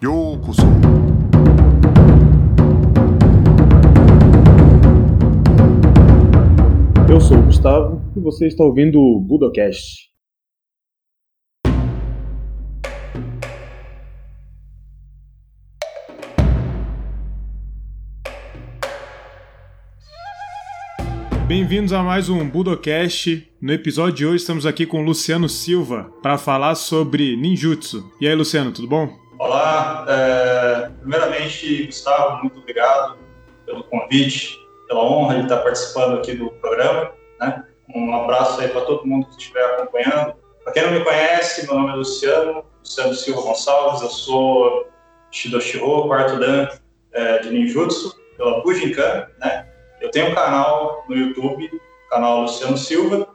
ようこそEu sou o Gustavo e você está ouvindo o Budocast. Bem-vindos a mais um Budocast. No episódio de hoje estamos aqui com o Luciano Silva para falar sobre ninjutsu. E aí, Luciano, tudo bom? Olá, é, primeiramente, Gustavo, muito obrigado pelo convite, pela honra de estar participando aqui do programa. Né? Um abraço aí para todo mundo que estiver acompanhando. Para quem não me conhece, meu nome é Luciano, Luciano Silva Gonçalves, eu sou Shidoshiro, quarto dan é, de ninjutsu, pela Bujinkan, né? Eu tenho um canal no YouTube, canal Luciano Silva,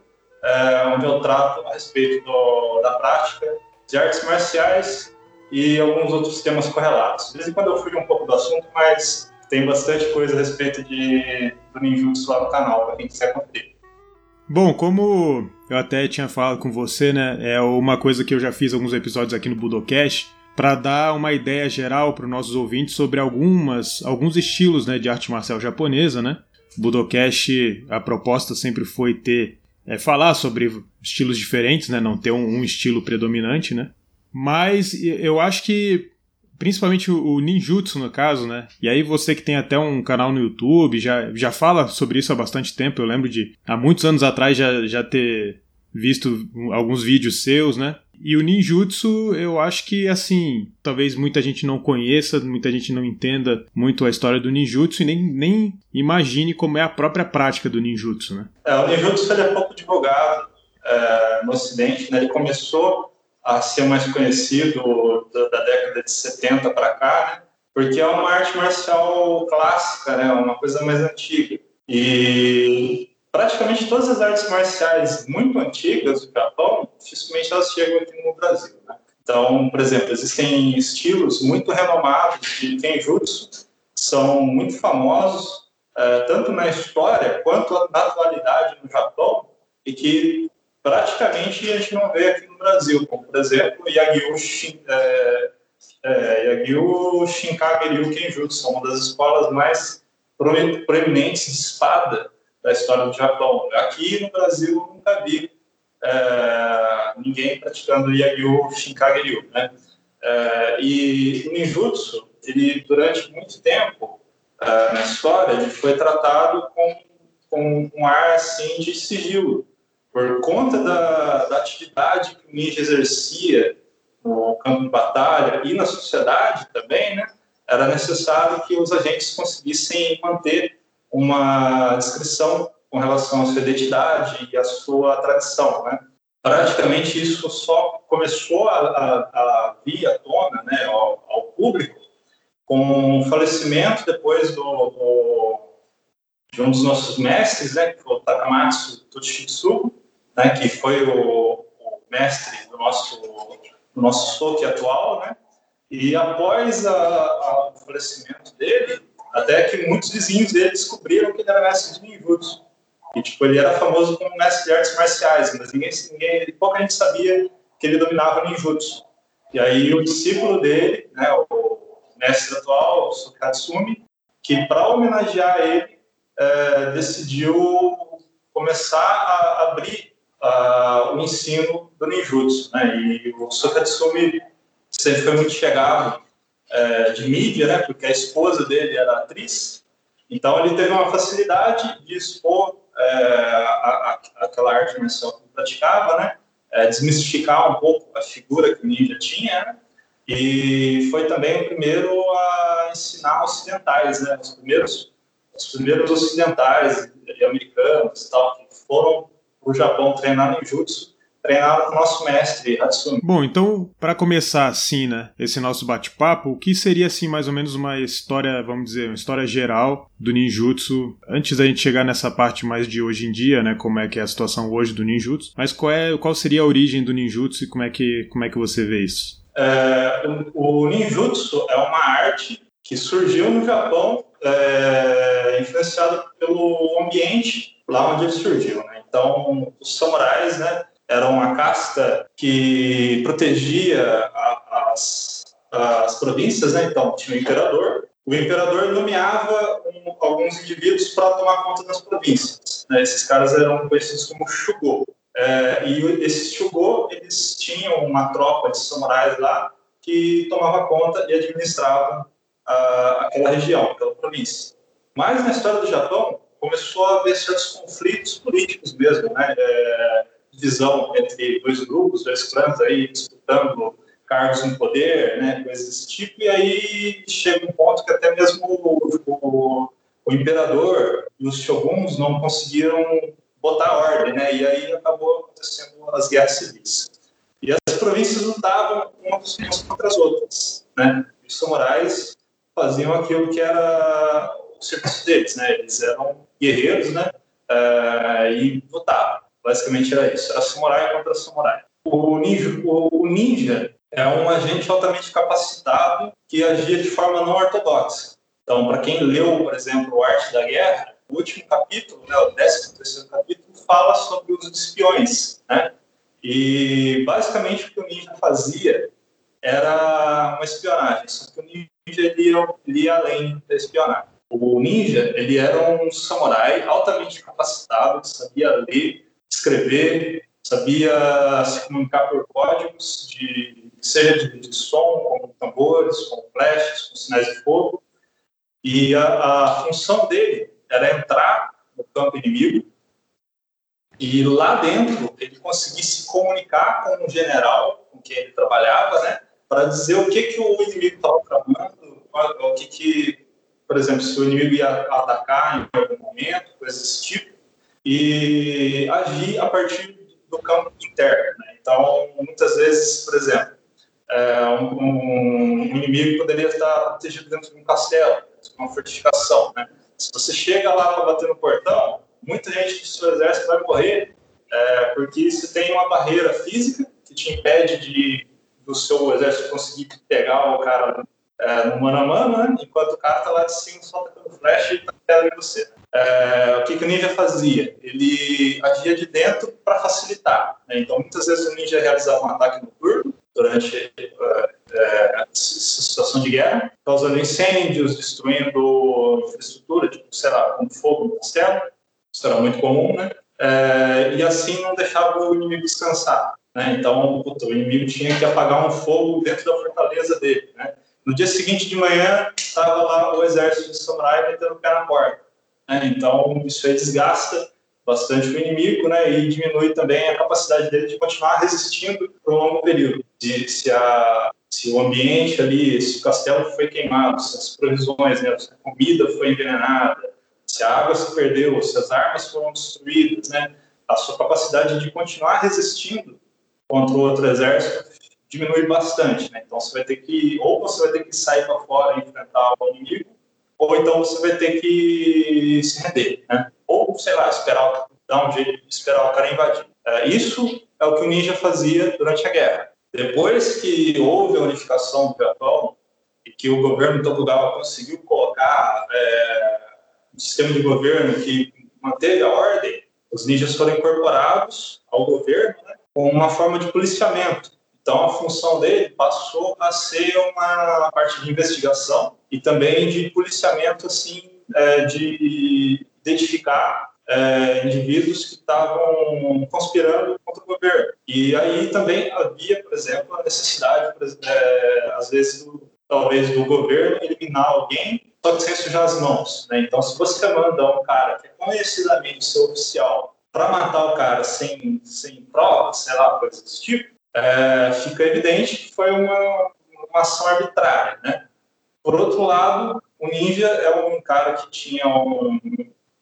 é, onde eu trato a respeito do, da prática de artes marciais e alguns outros temas correlatos. De vez em quando eu fujo um pouco do assunto, mas tem bastante coisa a respeito de, do ninjutsu lá no canal, para quem quiser conferir. Bom, como eu até tinha falado com você, né, é uma coisa que eu já fiz alguns episódios aqui no Budocast, para dar uma ideia geral para os nossos ouvintes sobre algumas, alguns estilos né, de arte marcial japonesa, né? Budocast, a proposta sempre foi ter é, falar sobre estilos diferentes, né? Não ter um, um, estilo predominante, né? Mas eu acho que principalmente o ninjutsu no caso, né? E aí você que tem até um canal no YouTube já, já fala sobre isso há bastante tempo. Eu lembro de há muitos anos atrás já, já ter visto alguns vídeos seus, né? E o ninjutsu, eu acho que, assim, talvez muita gente não conheça, muita gente não entenda muito a história do ninjutsu e nem, nem imagine como é a própria prática do ninjutsu, né? É, o ninjutsu ele é pouco divulgado é, no ocidente, né? Ele começou a ser mais conhecido da, da década de 70 para cá, né? Porque é uma arte marcial clássica, né? Uma coisa mais antiga. E praticamente todas as artes marciais muito antigas do Japão, dificilmente elas chegam aqui no Brasil. Né? Então, por exemplo, existem estilos muito renomados de Kenjutsu, que são muito famosos, é, tanto na história quanto na atualidade no Japão, e que praticamente a gente não vê aqui no Brasil, como, por exemplo, Yagyu, Shin, é, é, Yagyu Shinkage Ryu Kenjutsu, uma das escolas mais proeminentes de espada da história do Japão. Aqui no Brasil eu nunca vi é, ninguém praticando Yagyu Shinkage-ryu, né? É, e o ninjutsu, ele durante muito tempo é, na história, ele foi tratado com, com um ar assim de sigilo, por conta da, da atividade que o ninja exercia no campo de batalha e na sociedade também, né? Era necessário que os agentes conseguissem manter uma descrição com relação à sua identidade e à sua tradição, né? Praticamente isso só começou a, a, a vir à tona, né, ao, ao, público, com o falecimento depois do, do, de um dos nossos mestres, né, que foi o Takamatsu Toshitsu, né, que foi o, o mestre do nosso do nosso Soki atual, né? E após a, a, o falecimento dele, até que muitos vizinhos dele descobriram que ele era mestre de ninjutsu. E, tipo, ele era famoso como mestre de artes marciais, mas ninguém, ninguém, pouca gente sabia que ele dominava ninjutsu. E aí o discípulo dele, né, o mestre atual, o Sukatsumi, que para homenagear ele, é, decidiu começar a abrir uh, o ensino do ninjutsu. Né? E o Sukatsumi sempre foi muito chegado é, de mídia, né? Porque a esposa dele era atriz, então ele teve uma facilidade de expor é, a, a, aquela arte marcial que ele praticava, né? É, desmistificar um pouco a figura que o ninja tinha, né? e foi também o primeiro a ensinar ocidentais, né? Os primeiros, os primeiros ocidentais e americanos tal que foram o Japão treinar ninjutsu treinado com o nosso mestre Hatsumi. Bom, então, para começar assim, né, esse nosso bate-papo, o que seria assim mais ou menos uma história, vamos dizer, uma história geral do ninjutsu, antes da gente chegar nessa parte mais de hoje em dia, né, como é que é a situação hoje do ninjutsu, mas qual é, qual seria a origem do ninjutsu e como é que como é que você vê isso? É, o, ninjutsu é uma arte que surgiu no Japão, é, influenciado pelo ambiente lá onde ele surgiu, né? Então, os samurais, né, era uma casta que protegia as, as províncias, né? Então, tinha o imperador. O imperador nomeava um, alguns indivíduos para tomar conta das províncias. Né? Esses caras eram conhecidos como Shugô. É, e esses Shugô, eles tinham uma tropa de samurais lá que tomava conta e administrava aquela região, aquela província. Mas na história do Japão, começou a haver certos conflitos políticos mesmo, né? É, divisão entre dois grupos, dois clãs aí disputando cargos no poder, né, coisas desse tipo, e aí chega um ponto que até mesmo o, o, o imperador e os shoguns não conseguiram botar ordem, né, e aí acabou acontecendo as guerras civis. E as províncias lutavam umas contra as outras, né, os samurais faziam aquilo que era o serviço deles, né, eles eram guerreiros, né, uh, e lutavam. Basicamente era isso, era samurai contra samurai. O ninja, o, o ninja é um agente altamente capacitado que agia de forma não ortodoxa. Então, para quem leu, por exemplo, Arte da Guerra, o último capítulo, né, o 13 capítulo, fala sobre o de espiões. Né? E, basicamente, o que o ninja fazia era uma espionagem, só que o ninja ele ia, ele ia além da espionagem. O ninja ele era um samurai altamente capacitado, sabia ler, escrever, sabia se comunicar por códigos, de, seja de, de som, com tambores, com flashes, com sinais de fogo. E a, a função dele era entrar no campo inimigo e lá dentro ele conseguir se comunicar com o general com quem ele trabalhava, né, para dizer o que que o inimigo estava tramando, o que que, por exemplo, se o inimigo ia atacar em algum momento, coisas desse tipo, e agir a partir do campo interno. Né? Então, muitas vezes, por exemplo, é, um, um, inimigo poderia estar protegido dentro de um castelo, de uma fortificação. Né? Se você chega lá para bater no portão, muita gente do seu exército vai morrer é, porque você tem uma barreira física que te impede de do seu exército conseguir pegar o cara é, no mano a mano, né? enquanto o cara está lá de cima só tacando flash e está em você. É, o que, que, o ninja fazia? Ele agia de dentro para facilitar. Né? Então, muitas vezes o ninja realizava um ataque noturno durante é, é, situação de guerra, causando incêndios, destruindo infraestrutura, tipo, sei lá, um fogo no castelo. Isso era muito comum, né? É, e assim não deixava o inimigo descansar. Né? Então, puta, o inimigo tinha que apagar um fogo dentro da fortaleza dele. Né? No dia seguinte de manhã, estava lá o exército de samurai metendo o pé na porta. Né? Então, isso aí desgasta bastante o inimigo né? e diminui também a capacidade dele de continuar resistindo por um longo período. Se, se, a, se o ambiente ali, se o castelo foi queimado, se as provisões, né? se a comida foi envenenada, se a água se perdeu, se as armas foram destruídas, né? a sua capacidade de continuar resistindo contra outro exército diminui bastante, né? Então você vai ter que ou você vai ter que sair para fora e enfrentar o inimigo, ou então você vai ter que se render, né? Ou sei lá, esperar dar um jeito esperar o cara invadir. É, isso é o que o ninja fazia durante a guerra. Depois que houve a unificação do Japão e que o governo Tokugawa conseguiu colocar é, um sistema de governo que manteve a ordem, os ninjas foram incorporados ao governo né, com uma forma de policiamento. Então, a função dele passou a ser uma parte de investigação e também de policiamento, assim, é, de identificar é, indivíduos que estavam conspirando contra o governo. E aí também havia, por exemplo, a necessidade, é, às vezes, do, talvez do governo eliminar alguém, só que sem sujar as mãos. Né? Então, se você manda um cara que é conhecidamente seu oficial para matar o cara sem, sem provas, sei lá, coisas desse tipo, é, fica evidente que foi uma, uma ação arbitrária, né? Por outro lado, o Ninja é um cara que tinha um,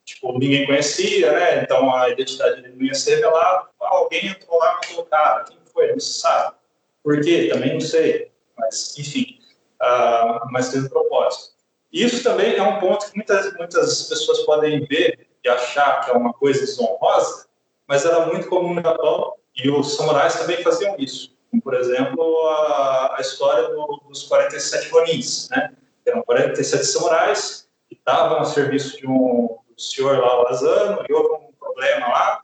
tipo, ninguém conhecia, né? Então a identidade dele não ia ser revelada. Alguém entrou lá e matou o cara. Quem foi? Não se sabe. Por quê? Também não sei. Mas, enfim, uh, mas teve propósito. Isso também é um ponto que muitas, muitas pessoas podem ver e achar que é uma coisa desonrosa, mas era muito comum no Japão e os samurais também faziam isso. Por exemplo, a, a história do, dos 47 Ronins, né? Eram 47 samurais que estavam a serviço de um senhor lá, o Asano, e houve um problema lá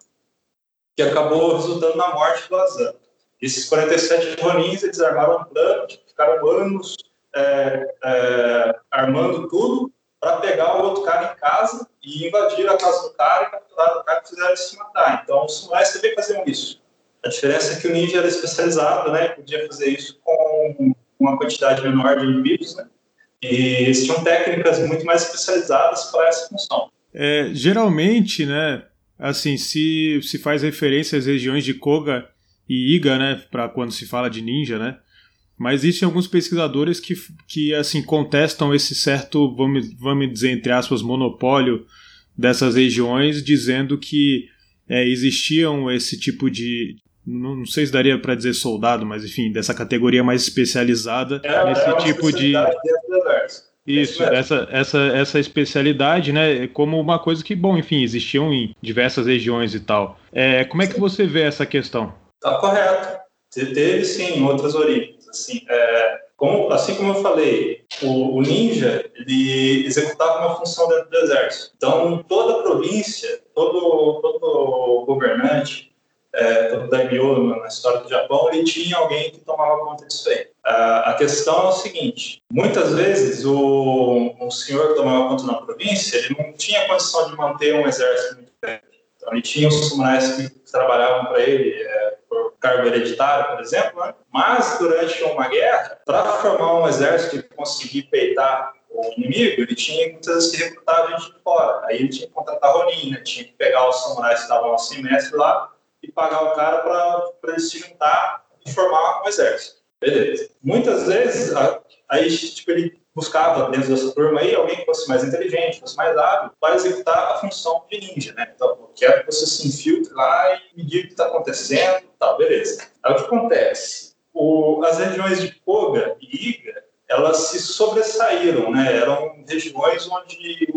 que acabou resultando na morte do Asano. Esses 47 Ronins, eles armaram um plano, ficaram anos é, é, armando tudo para pegar o outro cara em casa e invadir a casa do cara e capturar o cara e fizeram se matar. Então, os samurais também faziam isso. A diferença é que o ninja era especializado, né? Podia fazer isso com uma quantidade menor de inimigos, né? E eles tinham técnicas muito mais especializadas para essa função. É, geralmente, né? Assim, se se faz referência às regiões de Koga e Iga, né? Para quando se fala de ninja, né? Mas existem alguns pesquisadores que, que assim contestam esse certo, vamos, vamos dizer entre aspas, monopólio dessas regiões, dizendo que é, existiam esse tipo de não, não sei se daria para dizer soldado, mas enfim, dessa categoria mais especializada é, nesse é tipo de isso, essa, essa, essa especialidade, né, como uma coisa que, bom, enfim, existiam em diversas regiões e tal. É, como é que você vê essa questão? Tá correto. Teve sim outras origens. Assim, é, como, assim como eu falei, o, o, ninja ele executava uma função dentro do exército. Então, toda província, todo, todo governante, é, todo daimyo na história do Japão, ele tinha alguém que tomava conta disso aí. a questão é o seguinte: muitas vezes o, o senhor que tomava conta na província, ele não tinha condição de manter um exército muito grande. Então, ele tinha os samurais que trabalhavam para ele. É, por cargo hereditário, por exemplo, né? mas durante uma guerra, para formar um exército e conseguir peitar o inimigo, ele tinha muitas vezes que recrutar gente de fora. Aí ele tinha que contratar Ronin, né? tinha que pegar os samurais que estavam sem mestre lá e pagar o cara para ele se juntar e formar um exército. Beleza. Muitas vezes, aí tipo, ele buscava dentro dessa turma aí alguém que fosse mais inteligente, fosse mais hábil, para executar a função de ninja, né? Então, quero que você se infiltre lá e me diga o que está acontecendo, tá, beleza. Aí o que acontece? O, as regiões de Koga e Iga, elas se sobressaíram, né? Eram regiões onde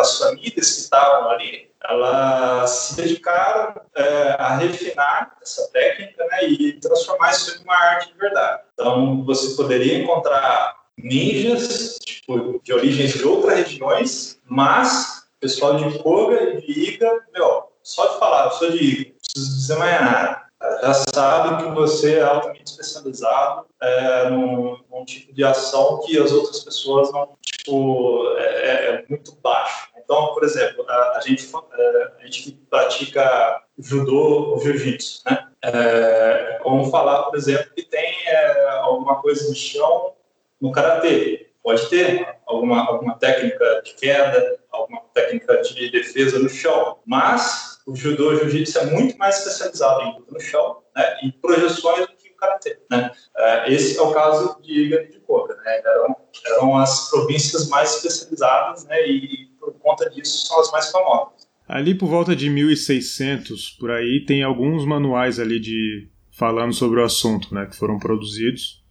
as famílias que estavam ali, elas se dedicaram é, a refinar essa técnica, né? E transformar isso em uma arte de verdade. Então, você poderia encontrar ninjas tipo, de origens de outras regiões, mas pessoal de Koga e de Iga, meu, só de falar, eu sou de Iga, não preciso dizer mais nada. Já sabe que você é altamente especializado é, num, num, tipo de ação que as outras pessoas não, tipo, é, é muito baixo. Então, por exemplo, a, a gente, é, a gente pratica judô ou jiu-jitsu, né? É, como falar, por exemplo, que tem é, alguma coisa no chão no karatê. Pode ter alguma, alguma técnica de queda, alguma técnica de defesa no chão, mas o judô o jiu-jitsu é muito mais especializado em luta no chão né, e projeções do que o karatê. Né? É, esse é o caso de Iga e de Koga. Né? Eram, eram as províncias mais especializadas né, e, por conta disso, são as mais famosas. Ali por volta de 1600, por aí, tem alguns manuais ali de falando sobre o assunto, né, que foram produzidos.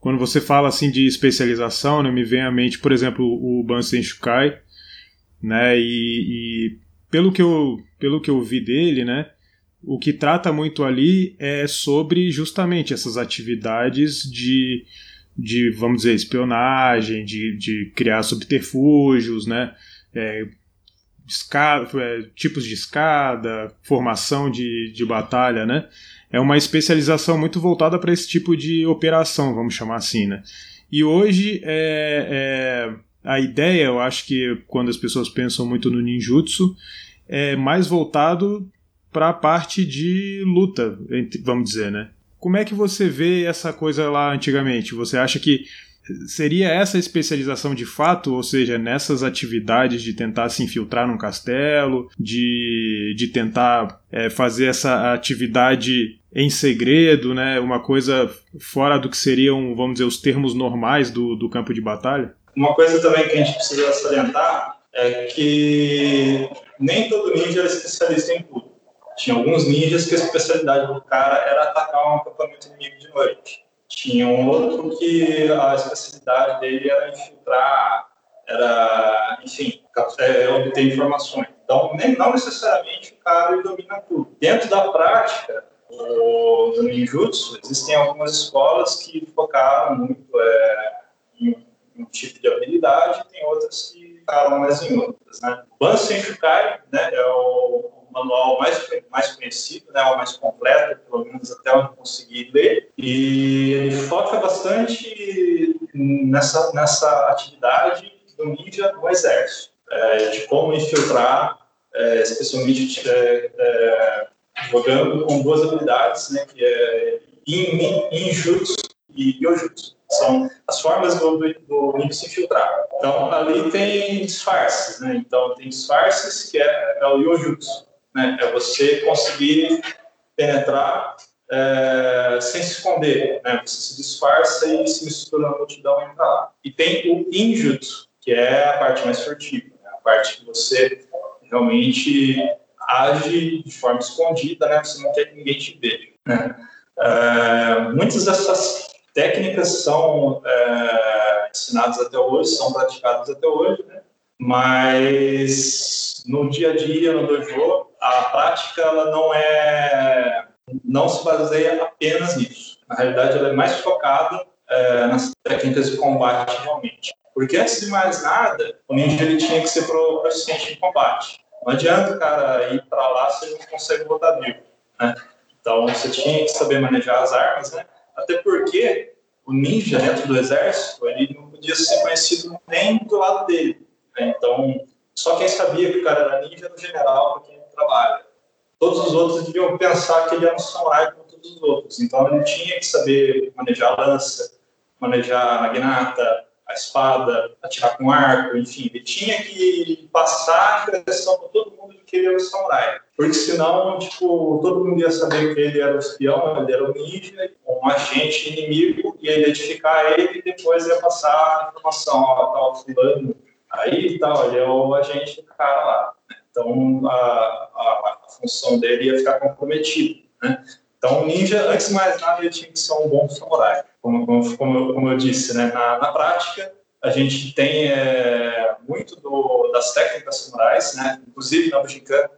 Quando você fala assim de especialização, né, me vem à mente, por exemplo, o Bansen Shukai, né, e, e, pelo que eu pelo que eu vi dele, né, o que trata muito ali é sobre justamente essas atividades de, de vamos dizer, espionagem, de, de criar subterfúgios, né, é, escada, é, tipos de escada, formação de, de batalha, né, é uma especialização muito voltada para esse tipo de operação, vamos chamar assim, né? E hoje é, é, a ideia, eu acho que quando as pessoas pensam muito no ninjutsu, é mais voltado para a parte de luta, vamos dizer, né? Como é que você vê essa coisa lá antigamente? Você acha que seria essa especialização de fato, ou seja, nessas atividades de tentar se infiltrar num castelo, de, de tentar é, fazer essa atividade em segredo, né? Uma coisa fora do que seriam, vamos dizer, os termos normais do, do campo de batalha? Uma coisa também que a gente precisa salientar é que nem todo ninja era especialista em tudo. Tinha alguns ninjas que a especialidade do cara era atacar um acampamento inimigo de noite. Tinha um outro que a especialidade dele era infiltrar, era, enfim, é, obter informações. Então, nem, não necessariamente o cara domina tudo. Dentro da prática, do ninjutsu, existem algumas escolas que focaram muito é, em um tipo de habilidade, tem outras que focaram mais em outras. Né? Bansen Shukai né, é o manual mais, mais conhecido, né, o mais completo, pelo menos até onde consegui ler, e ele foca bastante nessa, nessa atividade do ninja no exército, é, de como infiltrar, é, especialmente é, é jogando com duas habilidades, né, que é Injutsu e Yojutsu. São as formas do, do, do se infiltrar. Então, ali tem disfarces, né? Então, tem disfarces que é, é o Yojutsu, né? É você conseguir penetrar é, sem se esconder, né? Você se disfarça e se mistura na multidão e entra lá. E tem o Injutsu, que é a parte mais furtiva, né? a parte que você realmente age de forma escondida, né? Você não quer que ninguém te veja, né? É, muitas dessas técnicas são é, ensinadas até hoje, são praticadas até hoje, né? mas no dia a dia, no dojo, a prática ela não é, não se baseia apenas nisso. Na realidade, ela é mais focada é, nas técnicas de combate realmente. Porque antes de mais nada, o ninja ele tinha que ser proficiente em combate. Não adianta cara ir para lá se ele não consegue botar vivo. Né? Então você tinha que saber manejar as armas, né? Até porque o ninja dentro do exército ele não podia ser conhecido nem do lado dele. Né? Então só quem sabia que o cara era ninja era o general para quem trabalha. Todos os outros deviam pensar que ele era um samurai como todos os outros. Então ele tinha que saber manejar a lança, manejar a magnata, a espada, atirar com arco, enfim, ele tinha que passar a impressão para todo mundo de que ele era o samurai. Porque senão, tipo, todo mundo ia saber que ele era o espião, ele era o ninja, um agente inimigo, ia identificar ele e depois ia passar a informação, ó, tal fulano aí e tal, ele é o agente do cara lá. Então, a, a, a função dele ia ficar comprometida, né? Então, o ninja, antes de mais nada, ele tinha que ser um bom samurai como, como, como, como eu disse, né? na, na prática, a gente tem é, muito do, das técnicas samurais, né? inclusive na Bujinkan,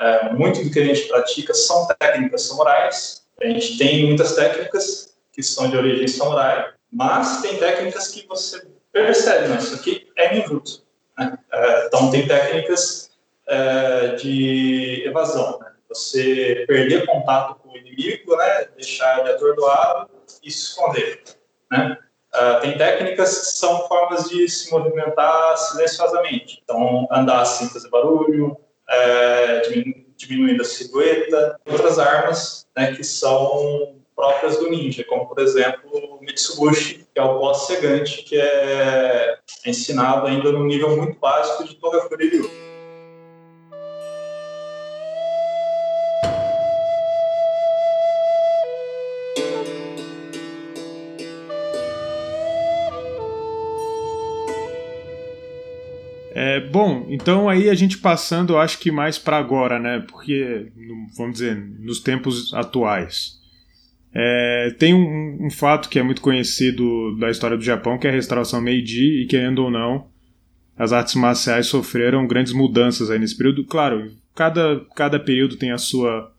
é, muito do que a gente pratica são técnicas samurais. A gente tem muitas técnicas que são de origem samurai, mas tem técnicas que você percebe, né? isso aqui é ninjutsu. Né? É, então, tem técnicas é, de evasão. Né? Você perder contato com o inimigo, né? deixar ele atordoado e se esconder. Né? Uh, tem técnicas que são formas de se movimentar silenciosamente. Então, andar sem fazer barulho, é, diminuindo a silhueta. Outras armas né, que são próprias do ninja, como, por exemplo, o Mitsubishi, que é o boss cegante, que é ensinado ainda no nível muito básico de Togafuri Bom, então aí a gente passando, acho que mais para agora, né? Porque, vamos dizer, nos tempos atuais. É, tem um, um, fato que é muito conhecido da história do Japão, que é a restauração Meiji, e querendo ou não, as artes marciais sofreram grandes mudanças aí nesse período. Claro, cada, cada período tem a sua,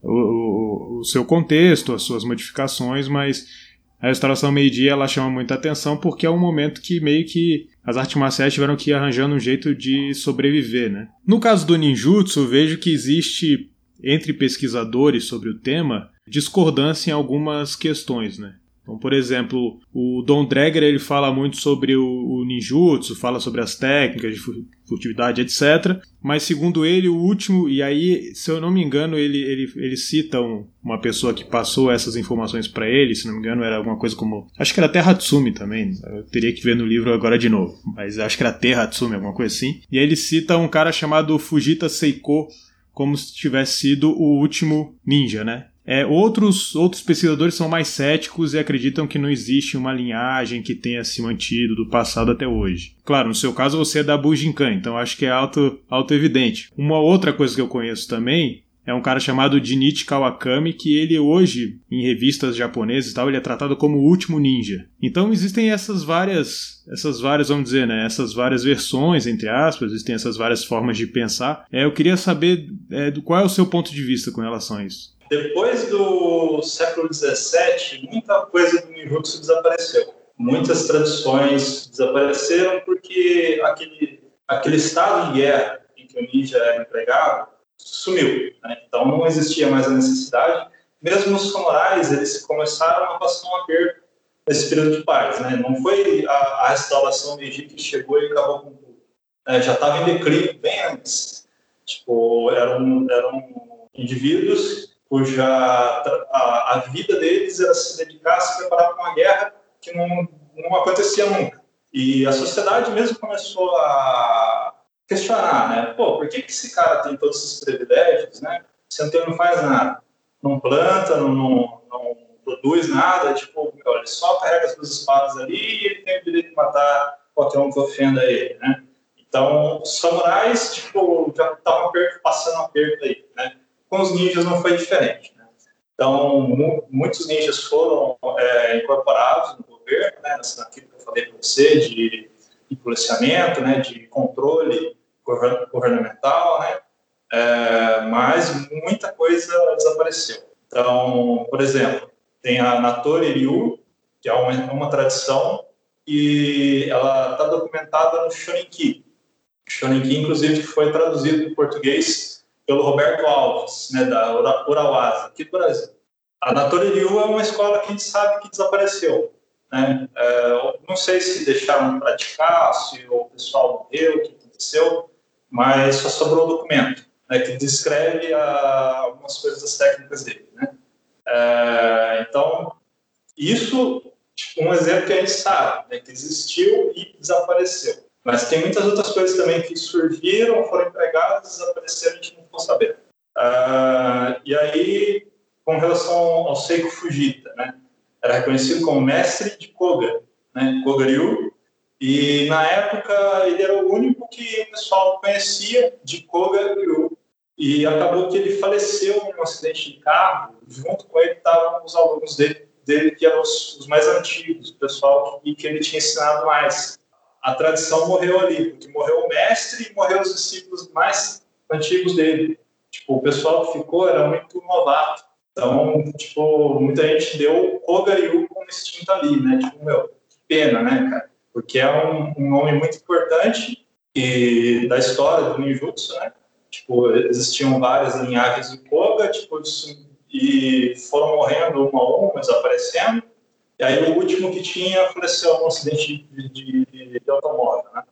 o, o, o seu contexto, as suas modificações, mas a restauração Meiji ela chama muita atenção porque é um momento que meio que as artes marciais tiveram que ir arranjando um jeito de sobreviver, né? No caso do ninjutsu, vejo que existe entre pesquisadores sobre o tema discordância em algumas questões, né? Então, por exemplo, o Don Dreger ele fala muito sobre o, o ninjutsu, fala sobre as técnicas de furtividade, etc. Mas segundo ele, o último, e aí, se eu não me engano, ele, ele, ele cita um, uma pessoa que passou essas informações para ele, se não me engano, era alguma coisa como. Acho que era Terra Hatsumi também. Eu teria que ver no livro agora de novo. Mas acho que era Terra Hatsumi, alguma coisa assim. E aí ele cita um cara chamado Fujita Seiko como se tivesse sido o último ninja, né? É, outros, outros pesquisadores são mais céticos e acreditam que não existe uma linhagem que tenha se mantido do passado até hoje. Claro, no seu caso você é da Bujinkan, então acho que é auto, auto evidente. Uma outra coisa que eu conheço também é um cara chamado Jinichi Kawakami, que ele hoje, em revistas japonesas e tal, ele é tratado como o último ninja. Então existem essas várias, essas várias, vamos dizer, né, essas várias versões, entre aspas, existem essas várias formas de pensar. É, eu queria saber é, qual é o seu ponto de vista com relação a isso. Depois do século XVII, muita coisa do ninjutsu desapareceu. Muitas tradições desapareceram porque aquele, aquele estado de guerra em que o ninja era empregado sumiu. Né? Então não existia mais a necessidade. Mesmo os samurais, eles começaram a passar um aperto nesse período de paz. Né? Não foi a, a restauração Egito que chegou e acabou com tudo. É, já estava em declínio bem antes. Tipo, eram, eram indivíduos cuja a, a vida deles era se dedicar a se preparar para uma guerra que não, não acontecia nunca. E a sociedade mesmo começou a questionar, né? Pô, por que, que esse cara tem todos esses privilégios, né? Ele não faz nada, não planta, não, não, não produz nada, tipo, ele só carrega as duas espadas ali e ele tem o direito de matar qualquer um que ofenda ele, né? Então, os samurais, tipo, já estavam passando aperto aí, né? Com os ninjas não foi diferente, né? Então, muitos ninjas foram é, incorporados no governo, né? Naquilo que eu falei para você, de, de policiamento, né? De controle governamental, né? É, mas muita coisa desapareceu. Então, por exemplo, tem a Natori Ryu, que é uma, uma tradição, e ela está documentada no Shoninki. Shoninki, inclusive, foi traduzido em português pelo Roberto Alves, né, da Urauasa, aqui do Brasil. A Natori Ryu é uma escola que a gente sabe que desapareceu. Né? É, não sei se deixaram de praticar, se o pessoal morreu, o que aconteceu, mas só sobrou o documento, né, que descreve a, algumas coisas das técnicas dele. Né? É, então, isso, tipo, um exemplo que a gente sabe, né, que existiu e desapareceu. Mas tem muitas outras coisas também que surgiram, foram empregadas, desapareceram, a gente não ficou sabendo. Uh, e aí, com relação ao Seiko Fujita, né, era reconhecido como mestre de Koga, né, Koga-ryu, e na época ele era o único que o pessoal conhecia de Koga-ryu. E acabou que ele faleceu em um acidente de carro. Junto com ele estavam os alunos dele, dele que eram os, os mais antigos, o pessoal que, que ele tinha ensinado mais. A tradição morreu ali, porque morreu o mestre e morreu os discípulos mais antigos dele. Tipo, o pessoal que ficou era muito novato. Então, tipo, muita gente deu Koga-ryu como extinto ali, né? Tipo, meu, que pena, né, cara? porque é um, um nome muito importante e da história do ninjutsu, né? Tipo, existiam várias linhagens de Koga, tipo, e foram morrendo uma a uma, desaparecendo. E aí o último que tinha faleceu num acidente de, de, de, automóvel, né?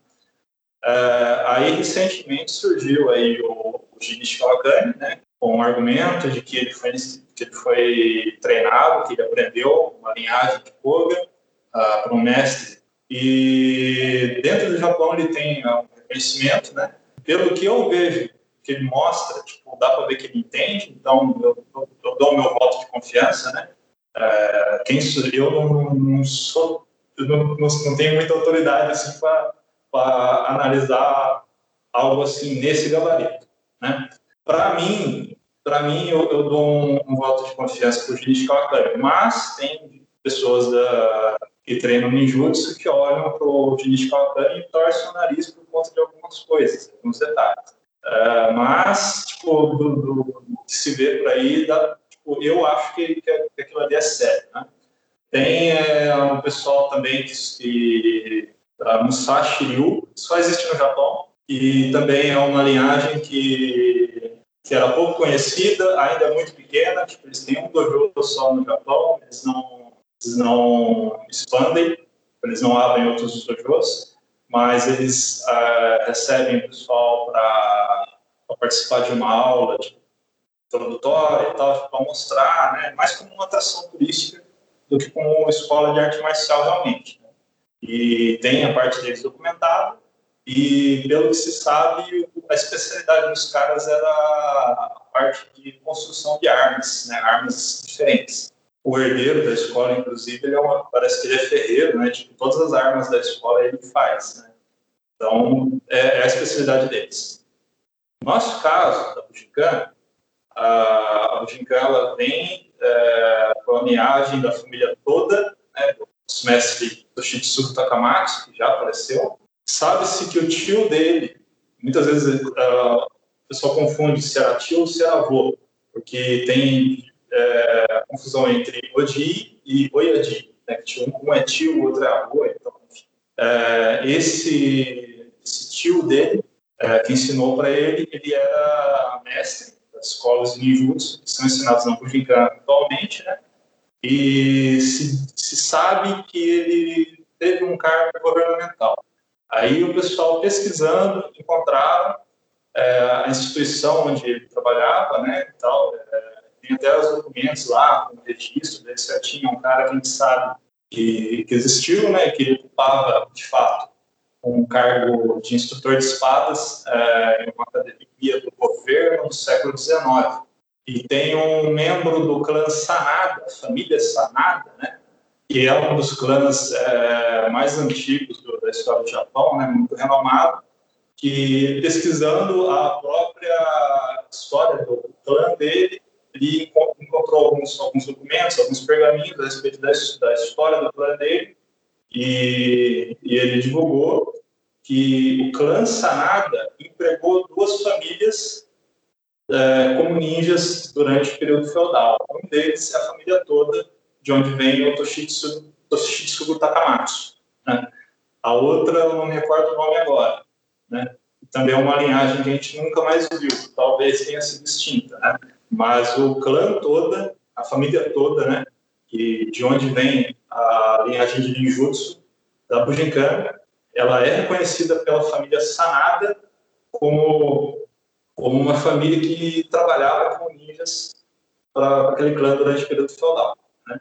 É, aí recentemente surgiu aí o, o Kawakami, né? Com o argumento de que ele foi que ele foi treinado, que ele aprendeu uma linhagem de Koga uh, para um mestre e dentro do Japão ele tem um reconhecimento, né? Pelo que eu vejo, que ele mostra, tipo, dá para ver que ele entende, então eu, eu, eu dou o meu voto de confiança, né? É, quem eu não, não sou, não, não, tenho muita autoridade assim para analisar algo assim nesse gabarito, né? Para mim, para mim eu, eu, dou um, um, voto de confiança para o Kawakami, mas tem pessoas da que treinam ninjutsu que olham para o Kawakami e torcem o nariz por conta de algumas coisas, alguns detalhes. Uh, mas, tipo, do, do, que se vê por aí, dá, tipo, eu acho que, que, aquilo ali é sério, né? Tem é, um pessoal também que, que a Musashi Ryu, só existe no Japão, e também é uma linhagem que, que era pouco conhecida, ainda é muito pequena, tipo, eles têm um dojo só no Japão, eles não eles não expandem, eles não abrem outros dojos, mas eles uh, recebem o pessoal para participar de uma aula de introdutória e tal, para mostrar, né, mais como uma atração turística do que uma escola de arte marcial realmente. E tem a parte deles documentada, e pelo que se sabe, a especialidade dos caras era a parte de construção de armas, né, armas diferentes o herdeiro da escola, inclusive, ele é uma, parece que ele é ferreiro, né? Tipo, todas as armas da escola ele faz, né? Então, é, é a especialidade deles. No nosso caso, da Bujinkan, a, Bujinkan, ela vem é, linhagem da família toda, né? Do mestre Toshitsugu Takamatsu, que já apareceu. Sabe-se que o tio dele, muitas vezes uh, o pessoal confunde se era tio ou se era avô, porque tem é, confusão entre Odi e Oyadi, né, que um é tio, o outro é avô, então, é, esse, esse tio dele é, que ensinou para ele, ele era mestre das escolas de ninjutsu que são ensinadas na Bujinkan atualmente, né? E se, se sabe que ele teve um cargo governamental. Aí o pessoal pesquisando encontraram é, a instituição onde ele trabalhava, né, e tal, é, tem até os documentos lá, com registro dele certinho, um cara que a gente sabe que, que existiu, né, que ocupava, de fato, um cargo de instrutor de espadas é, em uma academia do governo no século XIX. E tem um membro do clã Sanada, família Sanada, né, que é um dos clãs é, mais antigos do, da história do Japão, né, muito renomado, que pesquisando a própria história do clã dele, ele encontrou alguns, alguns documentos, alguns pergaminhos a respeito da, da história do clã dele, e, e, ele divulgou que o clã Sanada empregou duas famílias é, como ninjas durante o período feudal. Um deles é a família toda, de onde vem o Toshitsu, Toshitsugu Takamatsu. Né? A outra, eu não me recordo o nome agora. Né? Também é uma linhagem que a gente nunca mais viu, talvez tenha sido extinta. Né? Mas o clã toda, a família toda, né? que de onde vem a linhagem de ninjutsu da Bujinkan, ela é reconhecida pela família Sanada como, como uma família que trabalhava com ninjas para aquele clã durante o período feudal. Né?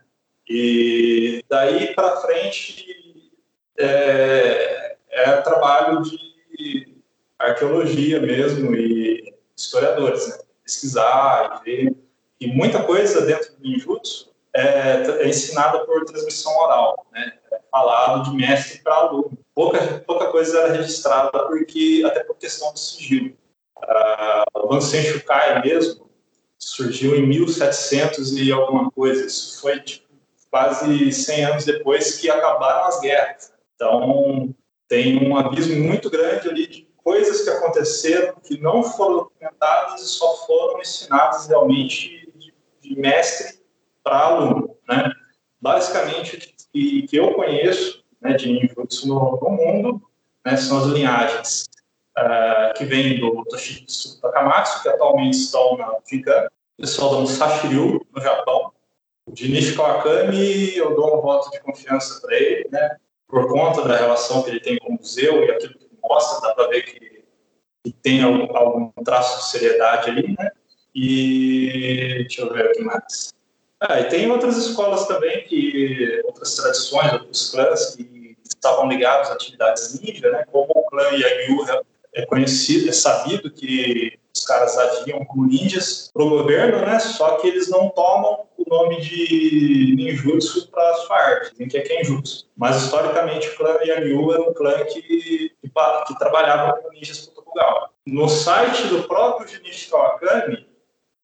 E daí para frente é, é, trabalho de arqueologia mesmo e historiadores, né? pesquisar e ver. E muita coisa dentro do ninjutsu é, é ensinada por transmissão oral, né? É falado de mestre para aluno. Pouca, pouca coisa era registrada, porque, até por questão do sigilo. Uh, o Bansen Shukai mesmo surgiu em 1700 e alguma coisa. Isso foi tipo, quase 100 anos depois que acabaram as guerras. Então, tem um abismo muito grande ali de coisas que aconteceram que não foram documentadas e só foram ensinadas realmente de, de mestre para aluno, né? Basicamente, o que, que eu conheço né, de ninjutsu no, no mundo né, são as linhagens uh, que vêm do Toshitsu Takamatsu, que atualmente estão na Jinkan, o pessoal da Musashi Ryu, no Japão. O de Nishi Kawakami, eu dou um voto de confiança para ele, né, por conta da relação que ele tem com o museu e aquilo que mostra, dá para ver que, que tem algum, algum, traço de seriedade ali, né? E deixa eu ver aqui mais. Ah, e tem outras escolas também, que outras tradições, outros clãs que estavam ligados a atividades ninja, né? Como o clã Yagyu é conhecido, é sabido que os caras agiam como ninjas pro governo, né? Só que eles não tomam o nome de ninjutsu para sua arte, dizem que é kenjutsu. Mas historicamente o clã Yagyu era um clã que, que, que trabalhava com ninjas para Portugal. No site do próprio Junichi Kawakami,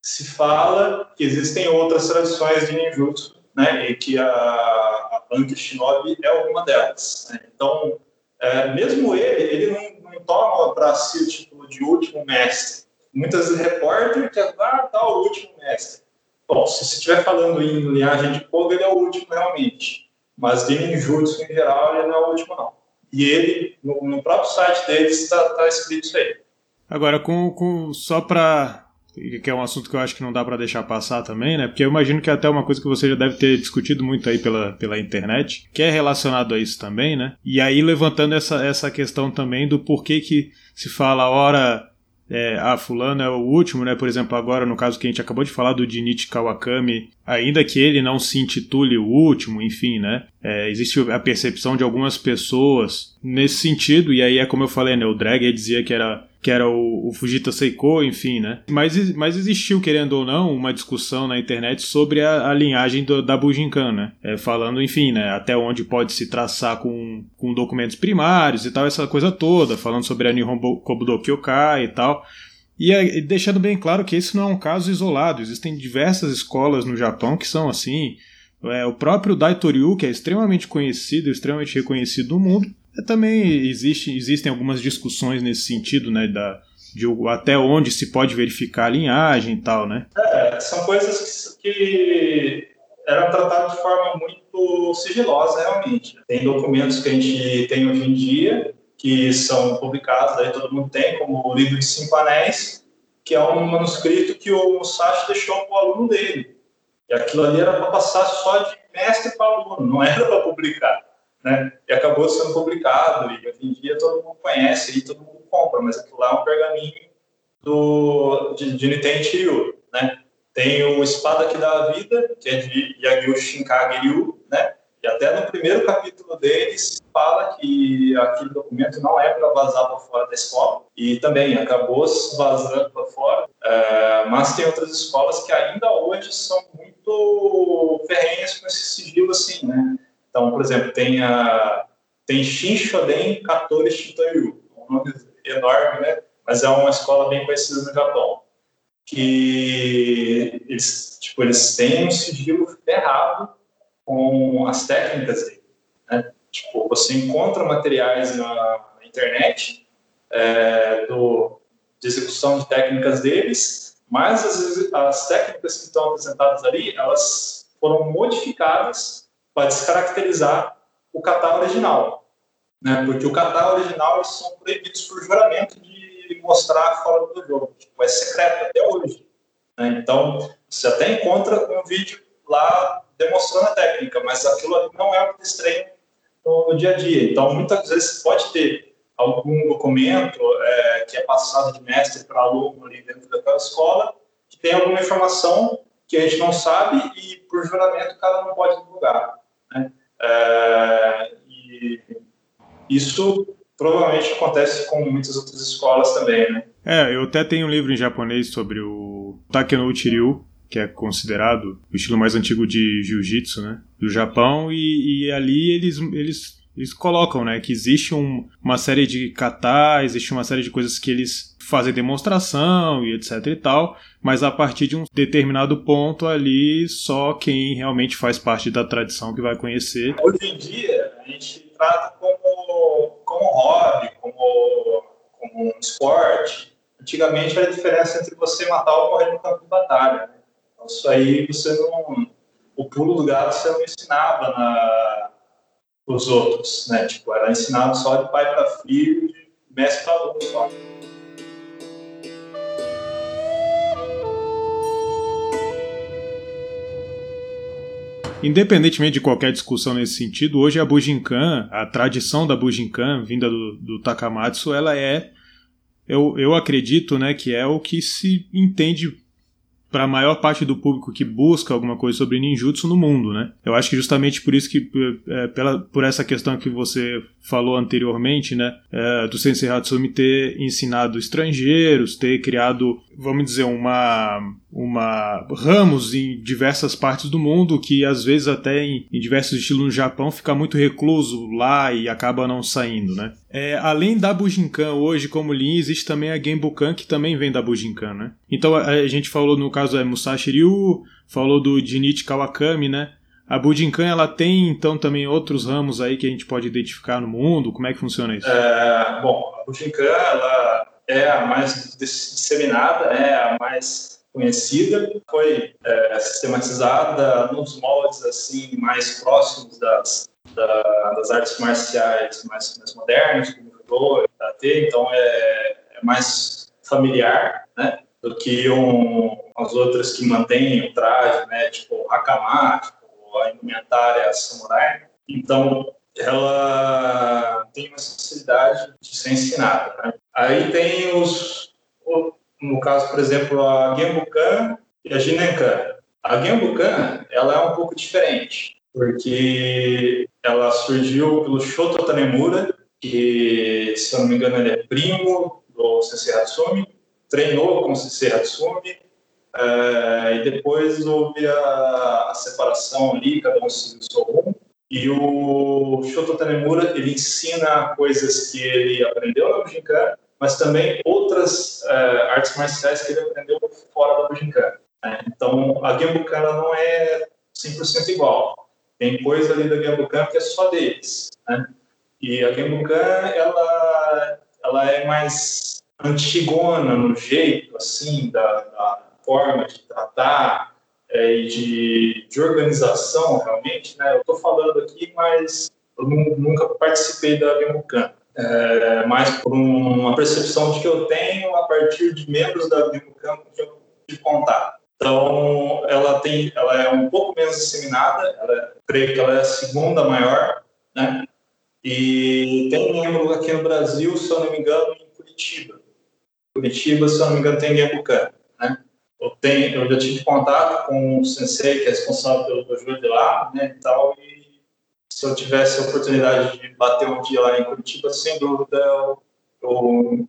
se fala que existem outras tradições de ninjutsu, né, e que a, a Bank Shinobi é uma delas. Né? Então, é, mesmo ele, ele não, não toma para si o título de último mestre. Muitas vezes repórter que ah, tá o último mestre. Bom, se você estiver falando em linhagem de Koga, ele é o último realmente. Mas de ninjutsu em geral, ele não é o último não. E ele, no, no próprio site dele, está tá escrito isso aí. Agora, com, com, só para que é um assunto que eu acho que não dá para deixar passar também, né? Porque eu imagino que é até uma coisa que você já deve ter discutido muito aí pela, pela internet, que é relacionado a isso também, né? E aí levantando essa, essa questão também do porquê que se fala, ora, é, ah, fulano é o último, né? Por exemplo, agora no caso que a gente acabou de falar do Jinichi Kawakami, ainda que ele não se intitule o último, enfim, né? É, existe a percepção de algumas pessoas nesse sentido, e aí é como eu falei, né? O Drag dizia que era que era o, o Fujita Seiko, enfim, né? Mas, mas existiu, querendo ou não, uma discussão na internet sobre a, a linhagem do, da Bujinkan, né? É, falando, enfim, né? Até onde pode se traçar com, com documentos primários e tal, essa coisa toda, falando sobre a Nihon Kobudo Kyokai e tal. E deixando bem claro que esse não é um caso isolado, existem diversas escolas no Japão que são assim. É, o próprio Daitoryu, que é extremamente conhecido, extremamente reconhecido no mundo, é, também existe, existem algumas discussões nesse sentido, né, da, de até onde se pode verificar a linhagem e tal, né? É, são coisas que, que eram tratadas de forma muito sigilosa, realmente. Tem documentos que a gente tem hoje em dia que são publicados, daí todo mundo tem, como o livro de Cinco Anéis, que é um manuscrito que o Musashi deixou para o aluno dele. E aquilo ali era para passar só de mestre para aluno, não era para publicar. Né? E acabou sendo publicado, e hoje em dia todo mundo conhece e todo mundo compra, mas aquilo lá é um pergaminho do, de, de Niten né? Tem o Espada que dá a Vida, que é de Yagyu Shinkage Ryu, né? E até no primeiro capítulo deles fala que aquele documento não é para vazar para fora da escola e também acabou vazando para fora. É, mas tem outras escolas que ainda hoje são muito ferrenhas com esse sigilo assim, né? Então, por exemplo, tem a tem Shinshoden Katori Shintoryu, um nome enorme, né? Mas é uma escola bem conhecida no Japão que eles, tipo, eles têm um sigilo ferrado com as técnicas dele. Né? Tipo, você encontra materiais na internet é, do, de execução de técnicas deles, mas as, as técnicas que estão apresentadas ali, elas foram modificadas para descaracterizar o kata original. Né? Porque o kata original eles são proibidos por juramento de mostrar fora do jogo. Tipo, é secreto até hoje. Né? Então, você até encontra um vídeo lá demonstrando a técnica, mas aquilo ali não é o que eles no, dia a dia. Então, muitas vezes pode ter algum documento é, que é passado de mestre para aluno ali dentro daquela escola, que tem alguma informação que a gente não sabe e, por juramento, o cara não pode divulgar. Né? É, e isso provavelmente acontece com muitas outras escolas também, né? É, eu até tenho um livro em japonês sobre o Takenouchi Ryu, que é considerado o estilo mais antigo de jiu-jitsu, né, do Japão, e, e, ali eles, eles, eles colocam, né, que existe um, uma série de kata, existe uma série de coisas que eles fazem demonstração e etc e tal, mas a partir de um determinado ponto ali, só quem realmente faz parte da tradição que vai conhecer. Hoje em dia, a gente trata como, como hobby, como, como um esporte. Antigamente era a diferença entre você matar ou morrer no campo de batalha. Né? Isso aí você não. O pulo do gato você não ensinava na, os outros, né? Tipo, era ensinado só de pai para filho, de mestre para aluno Independentemente de qualquer discussão nesse sentido, hoje a Bujinkan, a tradição da Bujinkan, vinda do, do Takamatsu, ela é, eu, eu acredito, né, que é o que se entende para a maior parte do público que busca alguma coisa sobre ninjutsu no mundo, né? Eu acho que justamente por isso que é, pela, por essa questão que você falou anteriormente, né, é, do Sensei Hatsumi ter ensinado estrangeiros, ter criado, vamos dizer, uma uma ramos em diversas partes do mundo que às vezes até em, em diversos estilos no Japão fica muito recluso lá e acaba não saindo, né? É, além da Bujinkan hoje como linha, existe também a Genbukan que também vem da Bujinkan, né? Então a, a gente falou no caso é Musashi Ryu, falou do Jinichi Kawakami, né? A Bujinkan ela tem então também outros ramos aí que a gente pode identificar no mundo. Como é que funciona isso? É, bom, a Bujinkan ela é a mais disseminada, é a mais conhecida, foi é, sistematizada nos moldes assim mais próximos das, da, das artes marciais mais, mais modernas, como o judô, karatê, então é, é, mais familiar, né, do que um, as outras que mantêm o traje, né, tipo o hakama, tipo a indumentária samurai. Então ela tem necessidade de ser ensinada. Né? Aí tem os no caso, por exemplo, a Genbukan e a Jinenkan. A Genbukan, ela é um pouco diferente, porque ela surgiu pelo Shoto Tanemura, que, se eu não me engano, ele é primo do Sensei Hatsumi, treinou com o Sensei Hatsumi, é, e depois houve a, a, separação ali, cada um seguiu o seu rumo, e o Shoto Tanemura, ele ensina coisas que ele aprendeu na Bujinkan, mas também outras uh, artes marciais que ele aprendeu fora da Bujinkan. Né? Então, a Genbukan não é 100% igual. Tem coisa ali da Genbukan que é só deles. Né? E a Genbukan, ela, ela é mais antigona no jeito, assim, da, da forma de tratar é, e de, de organização, realmente. Né? Eu estou falando aqui, mas eu nunca participei da Genbukan. É, mais por uma percepção de que eu tenho a partir de membros da Campo que eu tive contato. Então, ela tem, ela é um pouco menos disseminada. Ela, creio que ela é a segunda maior, né? E tem membro aqui no Brasil, se eu não me engano, em Curitiba. Curitiba, se eu não me engano, tem Gembucan, né? Eu, tenho, eu já tive contato com o sensei, que é responsável pelo dojo de lá, né, e tal, e se eu tivesse a oportunidade de bater um dia lá em Curitiba, sem dúvida eu, eu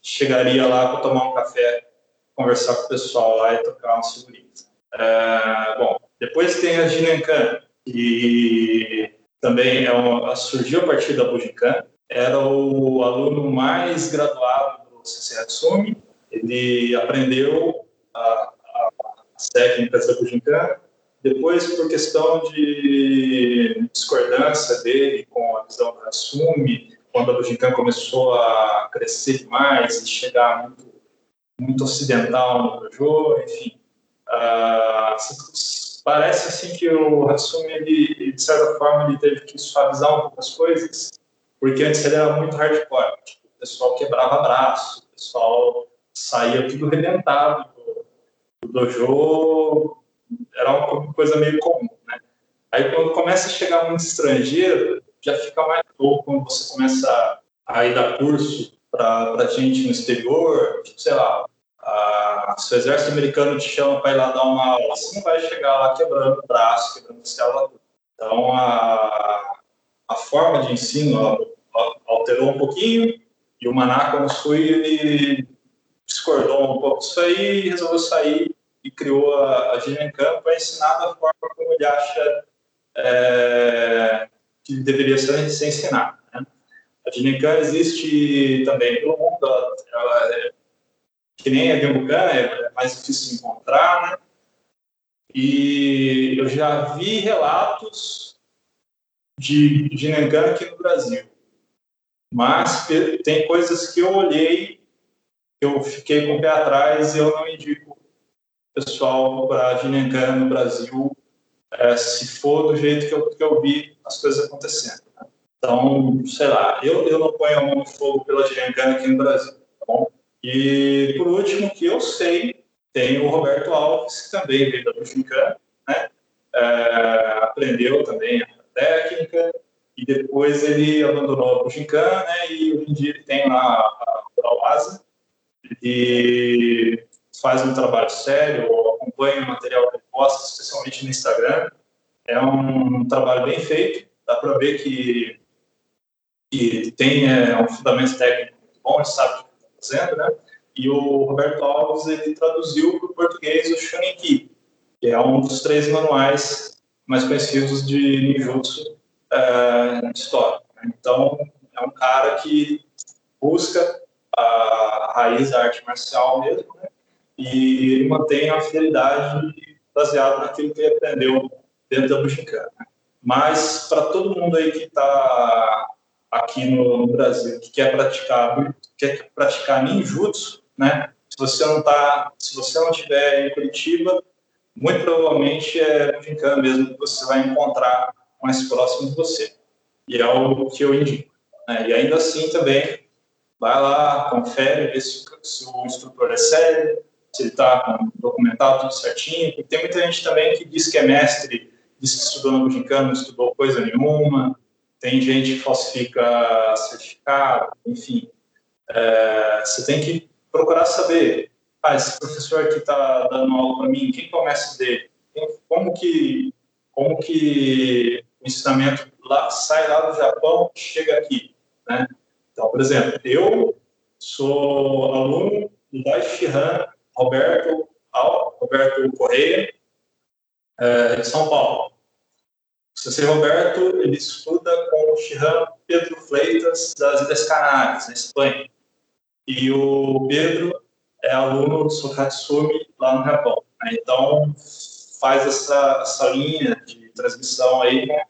chegaria lá para tomar um café, conversar com o pessoal lá e tocar umas figurinhas. É, bom, depois tem a Ginenkan, que também é uma, surgiu a partir da Bujikan, era o aluno mais graduado do CC Hatsumi, ele aprendeu a, as técnicas da Bujikan, depois, por questão de discordância dele com a visão do Hatsumi, quando a Bujikan começou a crescer demais e chegar muito, muito ocidental no dojo, enfim, parece assim que o Hatsumi, ele, de certa forma, ele teve que suavizar um pouco as coisas, porque antes ele era muito hardcore. Tipo, o pessoal quebrava braço, o pessoal saía tudo rebentado do dojo, era uma coisa meio comum, né? Aí quando começa a chegar muito estrangeiro, já fica mais louco quando você começa a ir dar curso para gente no exterior, tipo, sei lá, ah, se o exército americano te chama para ir lá dar uma aula, você não vai chegar lá quebrando o braço, quebrando costela. Então, a, a forma de ensino alterou um pouquinho e o Maná, quando fui, ele discordou um pouco disso aí e resolveu sair e criou a, a Ginencam para ensinar da forma como ele acha é, que deveria ser, ser ensinado. Né? A Ginencam existe também pelo mundo, ela, ela é que nem a Gambucan, é mais difícil de encontrar, né? E eu já vi relatos de, Nengan aqui no Brasil. Mas tem coisas que eu olhei, eu fiquei com o pé atrás e eu não indico pessoal para Ginengan no Brasil é, se for do jeito que eu, que eu vi as coisas acontecendo. Né? Então, sei lá, eu, eu não ponho a mão no fogo pela Ginengan aqui no Brasil, tá bom? E, por último, que eu sei, tem o Roberto Alves, que também veio da Bushinkan, né? É, aprendeu também a técnica, e depois ele abandonou a Bushinkan, né? E hoje em dia ele tem lá a Uralasa, e faz um trabalho sério, acompanha o material que ele posta, especialmente no Instagram. É um trabalho bem feito, dá para ver que, que tem é, um fundamento técnico muito bom, ele sabe fazendo, né? E o Roberto Alves ele traduziu para o português o Shoninki, que é um dos três manuais mais conhecidos de ninjutsu é, história. Então, é um cara que busca a raiz da arte marcial mesmo, né? E ele mantém a fidelidade baseada naquilo que ele aprendeu dentro da Bushikan. Né? Mas, para todo mundo aí que está aqui no, Brasil, que quer praticar, quer praticar ninjutsu, né? Se você não tá, se você não estiver em Curitiba, muito provavelmente é no Gincan mesmo que você vai encontrar mais próximo de você. E é o que eu indico. Né? E ainda assim também, vai lá, confere, vê se, se o instrutor é sério, se ele está documentado tudo certinho. Porque tem muita gente também que diz que é mestre, diz que estudou no Gincan, não estudou coisa nenhuma. Tem gente que falsifica certificado, enfim. É, você tem que procurar saber, ah, esse professor aqui está dando aula para mim, quem que é dele? Como que, como que o ensinamento lá, sai lá do Japão chega aqui, né? Então, por exemplo, eu sou aluno do Daishihan Roberto, Roberto Correia, é, de São Paulo. O Sensei Roberto, ele estuda com o Shihan Pedro Fleitas, das Ilhas Canárias, na Espanha. E o Pedro é aluno do Sokatsumi lá no Japão. Então, faz essa, essa linha de transmissão aí, né?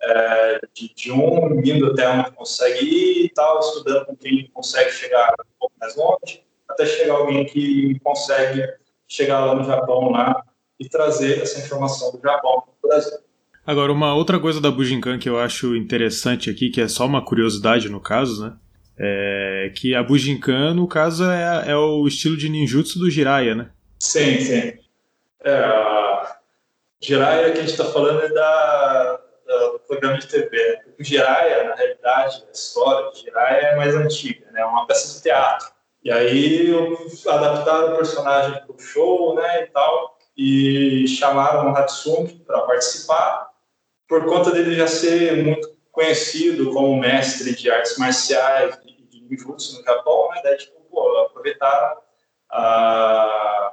É, de, de, um indo até onde consegue ir e tal, estudando com quem consegue chegar um pouco mais longe, até chegar alguém que consegue chegar lá no Japão lá e trazer essa informação do Japão para o Brasil. Agora, uma outra coisa da Bujinkan que eu acho interessante aqui, que é só uma curiosidade no caso, né? É, que a Bujinkan, no caso, é, é o estilo de ninjutsu do Jiraiya, né? Sim, sim. É, a Jiraiya que a gente está falando é da, da, do programa de TV. O Jiraiya, na realidade, a história de Jiraiya é mais antiga, né? é uma peça de teatro. E aí adaptaram o personagem para o show né, e tal, e chamaram o Hatsumi para participar, por conta dele já ser muito conhecido como mestre de artes marciais e de ninjutsu no Japão, né? Daí, tipo, pô, aproveitaram a,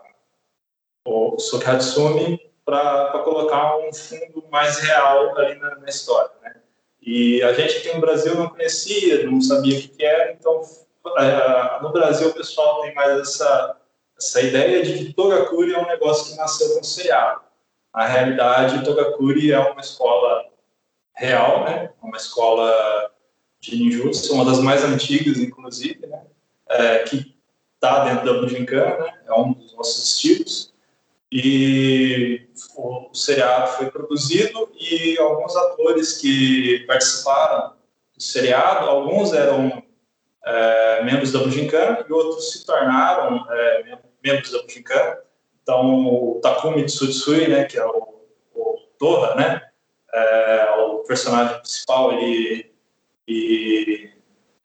o Sokatsumi para colocar um fundo mais real ali na, na, história, né? E a gente aqui no Brasil não conhecia, não sabia o que, que era, então no Brasil o pessoal tem mais essa, essa ideia de que Togakuri é um negócio que nasceu com seriado. Na realidade, Togakuri é uma escola real, né? Uma escola de ninjutsu, uma das mais antigas, inclusive, né? É, que está dentro da Bujinkan, né? É um dos nossos estilos. E o, seriado foi produzido e alguns atores que participaram do seriado, alguns eram é, membros da Bujinkan e outros se tornaram é, membros da Bujinkan. Então, o Takumi Tsutsui, né, que é o, o Torra, né, é, o personagem principal, ele, ele,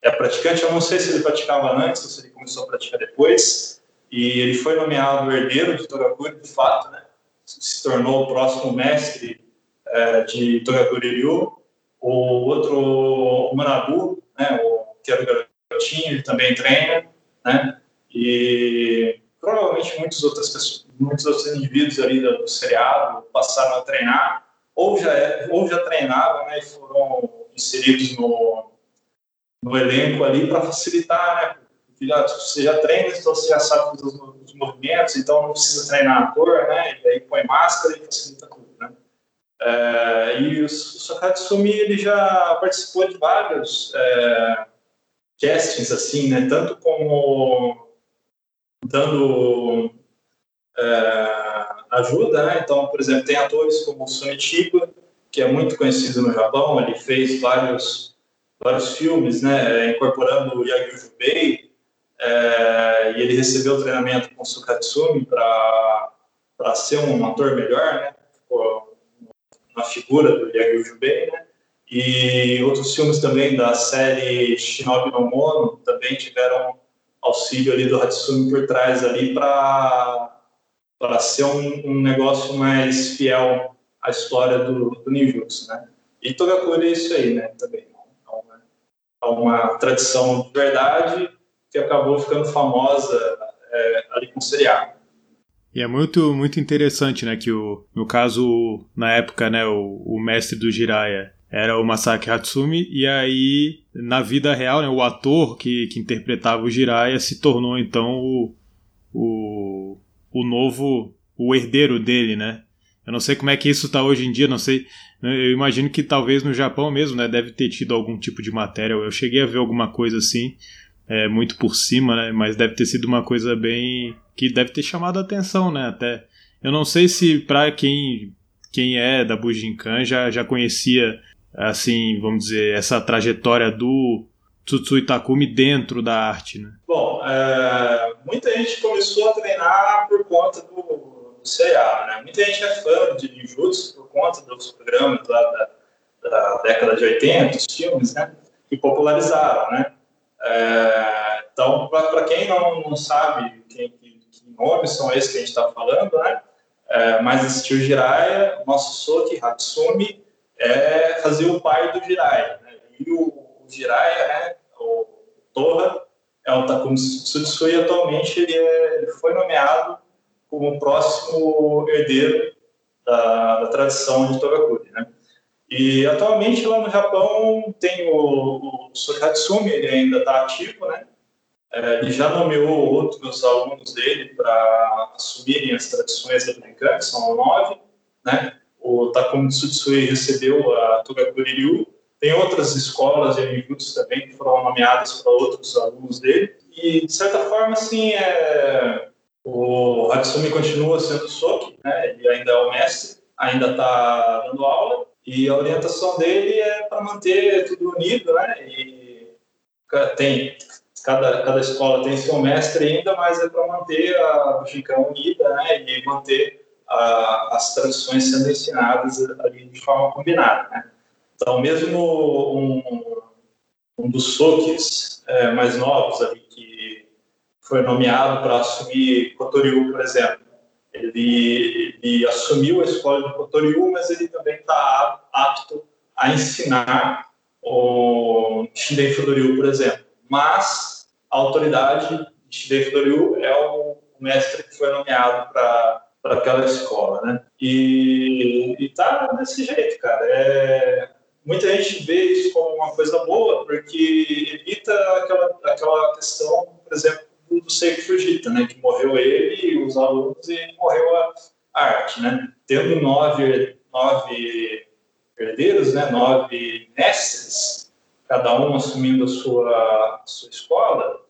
é praticante. Eu não sei se ele praticava antes ou se ele começou a praticar depois. E ele foi nomeado herdeiro de Togakuri, de fato, né? Se tornou o próximo mestre é, de Togakuri Ryu. O outro, o Manabu, né? O, que era o garotinho, ele também treina, né? E provavelmente muitas outras pessoas, muitos outros indivíduos ali do seriado passaram a treinar ou já, é, ou já treinavam né, e foram inseridos no, no elenco ali para facilitar, né? Já, você já treina, então você já sabe os, os, movimentos, então não precisa treinar ator, né? E aí põe máscara e facilita tudo, né? É, e o, o Sakatsumi, ele já participou de vários é, castings, assim, né? Tanto como dando é, ajuda, né? Então, por exemplo, tem atores como o Sunichiba, que é muito conhecido no Japão, ele fez vários vários filmes, né, incorporando o Yagyu Jubei, é, e ele recebeu treinamento com o Sukatsumi para ser um ator melhor, né, na figura do Yagyu Jubei, né, e outros filmes também da série Shinobi no Mono também tiveram auxílio ali do Hatsumi por trás ali para ser um, um, negócio mais fiel à história do, do ninjutsu, né? E Togakuri é isso aí, né? Também é uma, é uma tradição de verdade que acabou ficando famosa é, ali com o seriado. E é muito, muito interessante, né, que o, no caso, na época, né, o, o mestre do Jiraiya era o Masaki Hatsumi, e aí, na vida real, né, o ator que, que interpretava o Jiraiya se tornou, então, o, o o novo, o herdeiro dele, né? Eu não sei como é que isso está hoje em dia, não sei. Né? Eu imagino que talvez no Japão mesmo, né, deve ter tido algum tipo de matéria. Eu cheguei a ver alguma coisa assim, é, muito por cima, né? Mas deve ter sido uma coisa bem que deve ter chamado a atenção, né? Até eu não sei se para quem quem é da Bujinkan já já conhecia assim, vamos dizer, essa trajetória do Tsutsui Takumi dentro da arte, né? Bom, é, muita gente começou a treinar por conta do, do né? Muita gente é fã de ninjutsu por conta dos programas lá da, da década de 80, os filmes, né? Que popularizaram, né? É, então, para quem não, não sabe quem, que, que, nomes são esses que a gente está falando, né? É, mas assistiu Jiraiya, nosso Soki Hatsumi é, fazia o pai do Jiraiya, né? E o, o Jiraiya, né? O Torra é o Takumi Tsutsui atualmente ele, é, ele foi nomeado como o próximo herdeiro da, da tradição de Togakuri, né? E atualmente lá no Japão tem o, o Sokatsumi, ele ainda está ativo, né? É, ele já nomeou outros alunos dele para assumirem as tradições da Bunkan, que são nove, né? O Takumi Tsutsui recebeu a Togakuri Ryu, tem outras escolas de ninjutsu também que foram nomeadas para outros alunos dele. E, de certa forma, assim, é... o Hatsumi continua sendo Soki, né? ele ainda é o mestre, ainda está dando aula. E a orientação dele é para manter tudo unido, né? E tem cada, cada escola tem seu mestre ainda, mas é para manter a Bujicã unida né, e manter a, as tradições sendo ensinadas ali de forma combinada. Né? Então, mesmo um, um dos soques é, mais novos ali, que foi nomeado para assumir Cotoriu, por exemplo, ele, ele, assumiu a escola de Cotoriu, mas ele também está apto a ensinar o Shinden Fudoriu, por exemplo. Mas a autoridade de Shinden Fudoriu é o mestre que foi nomeado para para aquela escola, né? E, e tá desse jeito, cara. É, muita gente vê isso como uma coisa boa, porque evita aquela, aquela questão, por exemplo, do, do Seiko Fujita, né? Que morreu ele os alunos e morreu a arte, né? Tendo nove, nove herdeiros, né? Nove mestres, cada um assumindo a sua, a sua escola,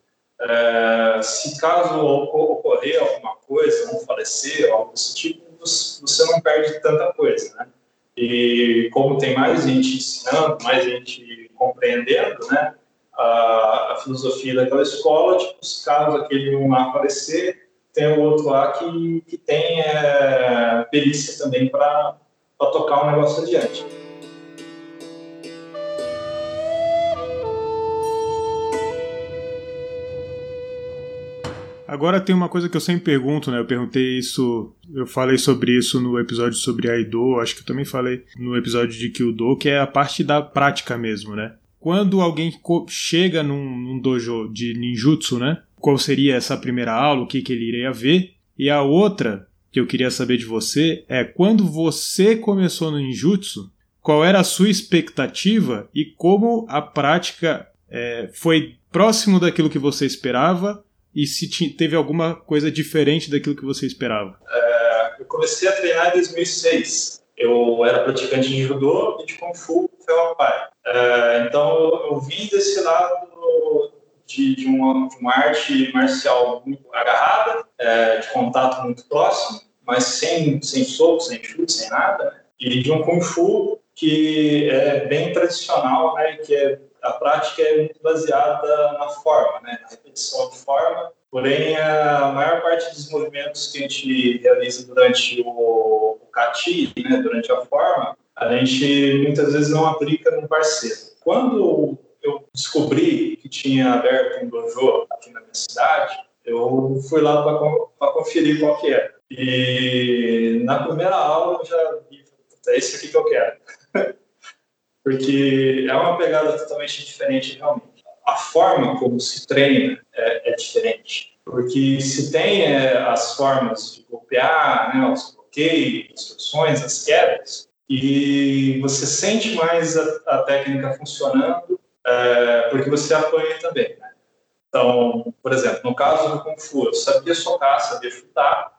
é, se caso ocorrer alguma coisa, um falecer, algo desse tipo, você não perde tanta coisa, né? E como tem mais gente ensinando, mais gente compreendendo, né? A, a filosofia daquela escola, se caso aquele um aparecer, tem o outro lá que, que tem é, perícia também para tocar o negócio adiante. Agora tem uma coisa que eu sempre pergunto, né? Eu perguntei isso, eu falei sobre isso no episódio sobre Aido, acho que eu também falei no episódio de Kyudo, que é a parte da prática mesmo, né? Quando alguém chega num, num dojo de ninjutsu, né? Qual seria essa primeira aula, o que, que ele iria ver? E a outra que eu queria saber de você é quando você começou no ninjutsu, qual era a sua expectativa e como a prática é, foi próximo daquilo que você esperava e se teve alguma coisa diferente daquilo que você esperava? É, eu comecei a treinar em 2006. Eu era praticante de judô e de kung fu ferro pai. É, então eu vim desse lado de, de, uma, de uma arte marcial muito agarrada, é, de contato muito próximo, mas sem, sem soco, sem chute, sem nada, né? e de um kung fu que é bem tradicional, né, que é a prática é muito baseada na forma, né, na repetição de forma. Porém, a maior parte dos movimentos que a gente realiza durante o, o kati, né, durante a forma, a gente muitas vezes não aplica no parceiro. Quando eu descobri que tinha aberto um dojo aqui na minha cidade, eu fui lá para conferir qual que era. E na primeira aula eu já vi, é esse aqui que eu quero. porque é uma pegada totalmente diferente realmente. A forma como se treina é, é diferente, porque se tem é, as formas de golpear, né, os bloqueios, as instruções, as quedas, e você sente mais a, a técnica funcionando é, porque você apanha também. Né? Então, por exemplo, no caso do Kung Fu, eu sabia socar, sabia chutar,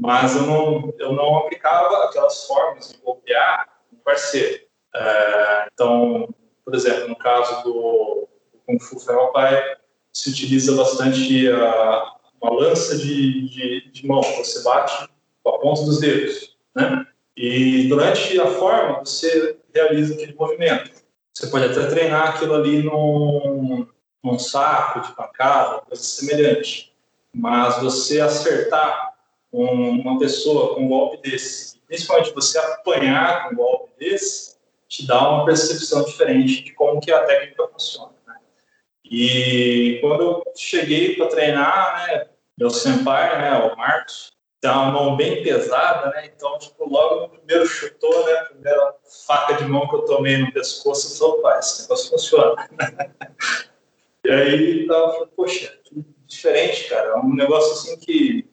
mas eu não, eu não aplicava aquelas formas de golpear no parceiro. É, então, por exemplo, no caso do, do Kung Fu Ferro Pai, se utiliza bastante a, uma lança de, de, de mão, você bate com a ponta dos dedos, né? E durante a forma, você realiza aquele movimento. Você pode até treinar aquilo ali num, num saco de pancada, coisa semelhante. Mas você acertar um, uma pessoa com um golpe desse, principalmente você apanhar com um golpe desse, te dá uma percepção diferente de como que a técnica funciona. Né? E quando eu cheguei para treinar, né, meu senpai, né, o Marcos, tem uma mão bem pesada, né? Então, tipo, logo no primeiro chutou, né? Primeira faca de mão que eu tomei no pescoço, eu falei, opa, esse negócio funciona. e aí, eu falei, poxa, diferente, cara. É um negócio assim que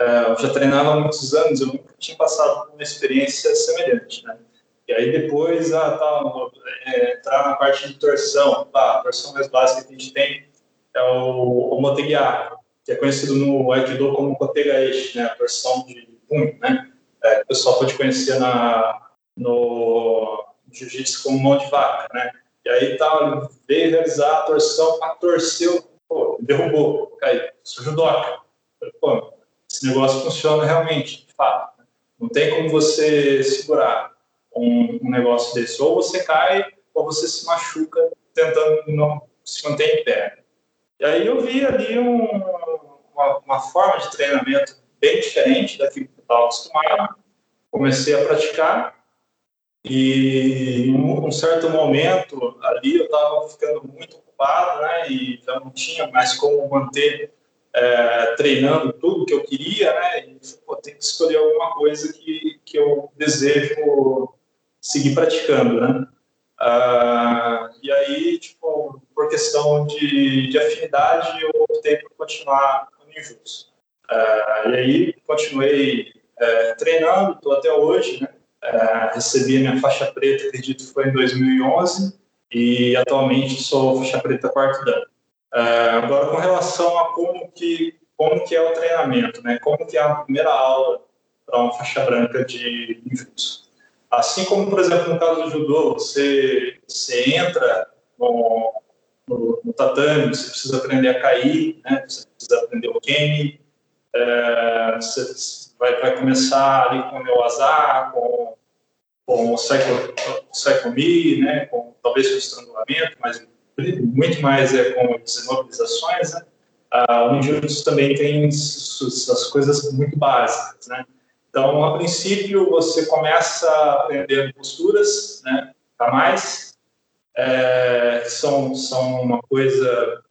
é, eu já treinava há muitos anos, eu nunca tinha passado por uma experiência semelhante, né? E aí depois, ah, tá, é, entrar na parte de torção. A torção mais básica que a gente tem é o, o motegiar, que é conhecido no Aikido como kotegaeshi, né, a torção de punho, né? É, o pessoal pode conhecer na, no jiu-jitsu como mão de vaca, né? E aí tá, veio realizar a torção, a torceu, pô, derrubou, caiu. Isso judoca. Pô, esse negócio funciona realmente, de fato. Né? Não tem como você segurar um, um negócio desse. Ou você cai, ou você se machuca tentando não se mantém em pé. E aí eu vi ali um, uma, uma, forma de treinamento bem diferente daquilo que eu estava acostumado. Comecei a praticar e em um certo momento ali eu estava ficando muito ocupado, né? E já não tinha mais como manter é, treinando tudo que eu queria, né? E pô, tem que escolher alguma coisa que, que eu desejo seguir praticando, né? Ah, e aí, tipo, por questão de, de afinidade, eu optei por continuar no ninjutsu. Ah, e aí, continuei é, treinando, estou até hoje, né? É, recebi minha faixa preta, acredito que foi em 2011, e atualmente sou faixa preta quarto dan. Agora, com relação a como que, como que é o treinamento, né? Como que é a primeira aula para uma faixa branca de ninjutsu. Assim como, por exemplo, no caso do judô, você, você entra no, no tatame, você precisa aprender a cair, né? você precisa aprender o kemi, é, você vai, vai começar ali com o meu azar, com, com o seikomi, né? com, talvez com o estrangulamento, mas muito mais é com as imobilizações, né? Ah, o ninjutsu também tem as coisas muito básicas, né? Então, a princípio, você começa aprendendo posturas, né? A mais, é, são, são uma coisa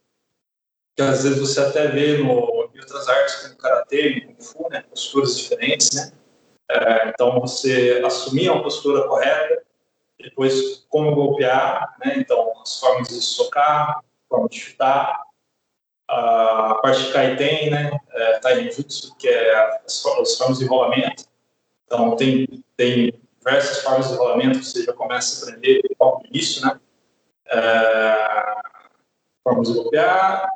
que às vezes você até vê no, em outras artes, como karatê kung fu, né? Posturas diferentes, né? É, então, você assumir uma postura correta, depois como golpear, né? Então, as formas de socar, forma de chutar, a parte de kaiten, né? É, taijutsu, que é as, as formas de rolamento. Então, tem, tem diversas formas de rolamento que você já começa a aprender logo no início, né? É, formas de golpear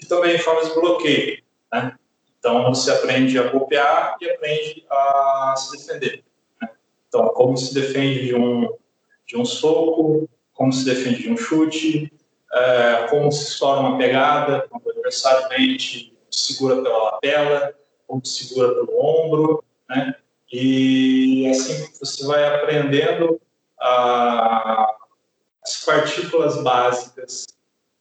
e também formas de bloqueio, né? Então, você aprende a golpear e aprende a se defender. Né? Então, como se defende de um de um soco, como se defende de um chute, é, como se estoura uma pegada, quando o adversário vem te segura pela lapela, te segura pelo ombro, né? E assim você vai aprendendo a, partículas básicas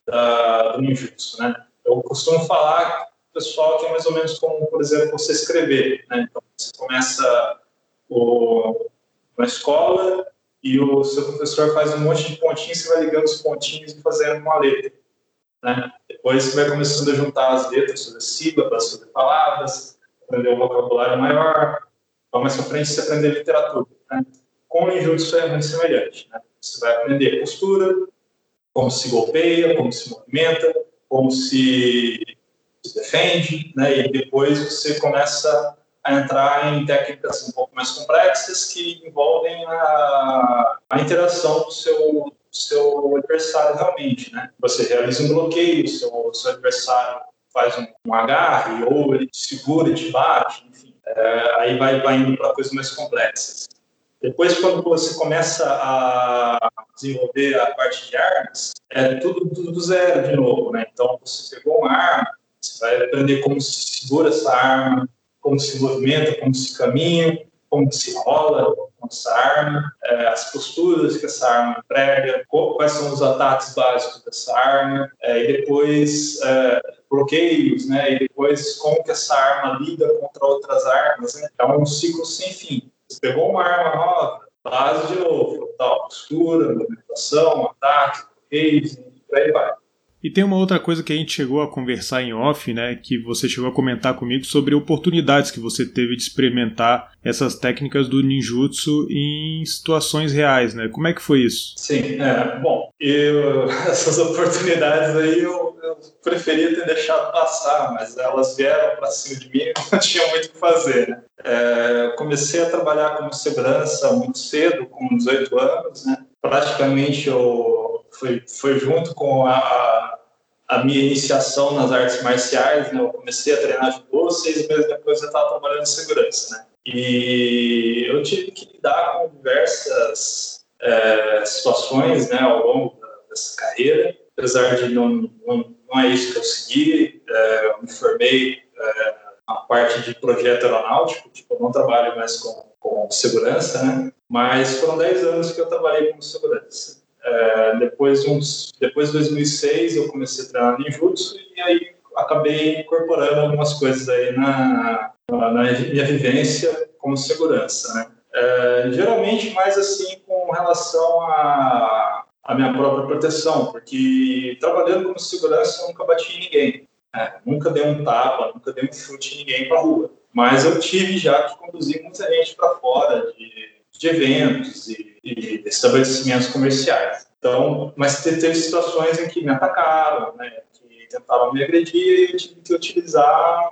da, do ninjutsu, né? Eu costumo falar pessoal que é mais ou menos como, por exemplo, você escrever, né? Então, você começa o, na escola e o seu professor faz um monte de pontinhos, você vai ligando os pontinhos e fazendo uma letra. Né? Depois você vai começando a juntar as letras, fazer sílabas, fazer palavras, aprender um vocabulário maior. Então, mais para frente, você aprender literatura. Né? Com o ninjutsu é muito semelhante. Né? Você vai aprender postura, como se golpeia, como se movimenta, como se, se defende, né? e depois você começa a entrar em técnicas um pouco mais complexas que envolvem a, a interação do seu, seu adversário realmente, né? Você realiza um bloqueio, seu, seu adversário faz um, um agarre ou ele te segura te bate, enfim. É, aí vai, vai indo para coisas mais complexas. Depois, quando você começa a desenvolver a parte de armas, é tudo, tudo do zero de novo, né? Então, você pegou uma arma, você vai aprender como se segura essa arma, como se movimenta, como se caminha, como se rola com essa arma, é, as posturas que essa arma emprega, quais são os ataques básicos dessa arma, é, e depois é, bloqueios, né, e depois como que essa arma lida contra outras armas. Né? É um ciclo sem fim. Você pegou uma arma nova, base de novo, tal, postura, movimentação, ataque, bloqueios, e por aí vai. E tem uma outra coisa que a gente chegou a conversar em off, né, que você chegou a comentar comigo sobre oportunidades que você teve de experimentar essas técnicas do ninjutsu em situações reais, né? Como é que foi isso? Sim, é, bom, eu, essas oportunidades aí eu, eu, preferia ter deixado passar, mas elas vieram para cima de mim, não tinha muito o que fazer, né? É, comecei a trabalhar como segurança muito cedo, com 18 anos, né? Praticamente eu foi, foi junto com a, a minha iniciação nas artes marciais, né? Eu comecei a treinar judô, seis meses depois eu estava trabalhando em segurança, né? E eu tive que lidar com diversas é, situações, né, ao longo dessa carreira, apesar de não, não, não é isso que eu segui, é, eu me formei é, na parte de projeto aeronáutico, tipo, eu não trabalho mais com, com segurança, né? Mas foram 10 anos que eu trabalhei como segurança. É, depois, uns, depois de 2006 eu comecei a treinar ninjutsu e aí acabei incorporando algumas coisas aí na, na, na minha vivência como segurança, né? É, geralmente mais assim com relação a, a minha própria proteção, porque trabalhando como segurança eu nunca bati em ninguém, né? nunca dei um tapa, nunca dei um chute em ninguém para rua, mas eu tive já que conduzir muita gente para fora de, de eventos e, estabelecimentos comerciais. Então, mas teve situações em que me atacaram, né? Tentaram me agredir e eu tive que utilizar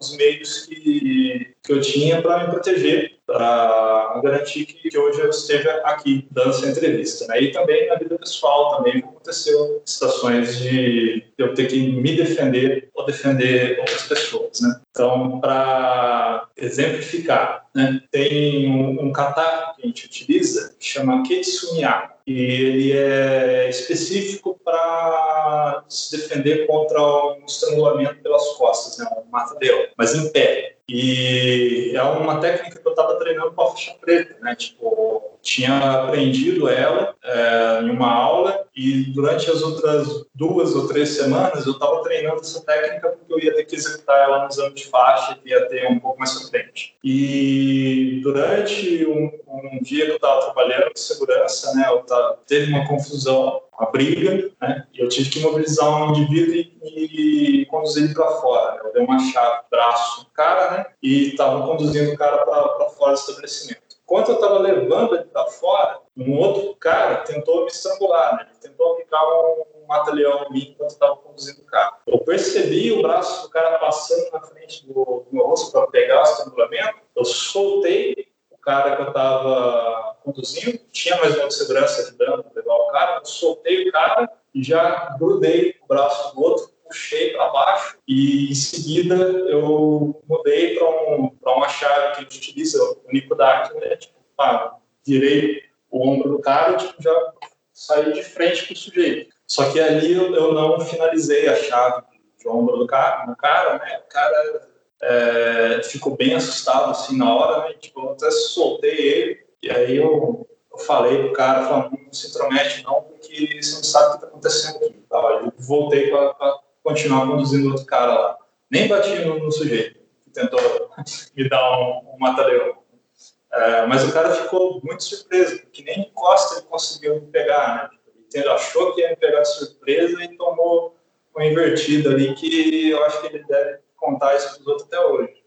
os meios que, que eu tinha para me proteger, para garantir que, que, hoje eu esteja aqui dando essa entrevista. Né? E também na vida pessoal também aconteceu situações de eu ter que me defender ou defender outras pessoas. Né? Então, para exemplificar, né? tem um, um que a gente utiliza que chama Ketsumiya e ele é específico para se defender contra um estrangulamento pelas costas, né, um mata-leão, mas em pé. E é uma técnica que eu estava treinando com a faixa preta, né? Tipo, tinha aprendido ela é, em uma aula e durante as outras duas ou três semanas eu estava treinando essa técnica porque eu ia ter que executar ela no exame de faixa que ia ter um pouco mais pra frente. E durante um, um dia que eu estava trabalhando de segurança, né? Tava, teve uma confusão uma briga, né? E eu tive que mobilizar um indivíduo e, e conduzir ele para fora. Né? Eu dei uma chave, braço, cara, né? E estava conduzindo o cara para fora do estabelecimento. Enquanto eu estava levando ele para fora, um outro cara tentou me estrangular, né? Ele tentou aplicar um, um em mim enquanto eu estava conduzindo o carro. Eu percebi o braço do cara passando na frente do, do meu rosto para pegar o estrangulamento. Eu soltei cara que eu estava conduzindo, tinha mais uma segurança ajudando a levar o cara, eu soltei o cara e já grudei o braço do outro, puxei para baixo e em seguida eu mudei para um, uma chave que a gente utiliza, o Nicodac, né? Tipo, pá, virei o ombro do cara e tipo, já saí de frente com o sujeito. Só que ali eu, eu não finalizei a chave de ombro do cara, do cara, né? O cara é, ficou bem assustado assim na hora, né? Tipo, eu até soltei ele e aí eu, eu falei pro cara, falando, não se intromete não, porque você não sabe o que está acontecendo aqui. Tá? Eu voltei para continuar conduzindo outro cara lá. Nem bati no, no sujeito que tentou me dar um, um mata-leão. É, mas o cara ficou muito surpreso, porque nem costa ele conseguiu me pegar, né? Ele achou que ia me pegar de surpresa e tomou uma invertida ali que eu acho que ele deve contar isso para os outros até hoje.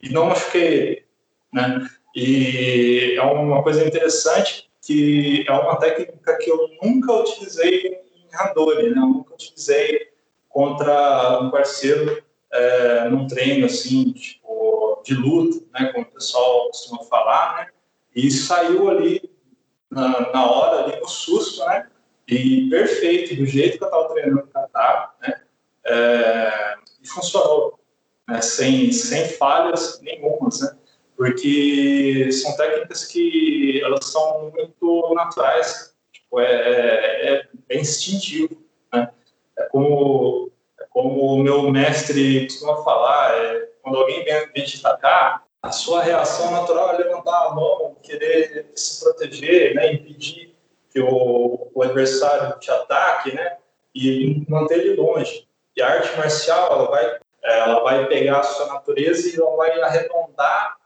E não machuquei ele, né? E é uma coisa interessante que é uma técnica que eu nunca utilizei em Randori, né? Eu nunca utilizei contra um parceiro é, num treino assim, tipo, de luta, né? Como o pessoal costuma falar, né? E saiu ali na, na hora, ali no susto, né? E perfeito, do jeito que eu estava treinando o né? É, e funcionou né, sem, sem falhas nenhumas, né? porque são técnicas que elas são muito naturais, tipo, é, é, é instintivo. É, como, é como o meu mestre costuma falar, é, quando alguém vem, vem te atacar, a sua reação natural é levantar a mão, querer se proteger, né, impedir que o, o adversário te ataque, né, e manter ele longe. E a arte marcial ela vai ela vai pegar a sua natureza e ela vai arredondar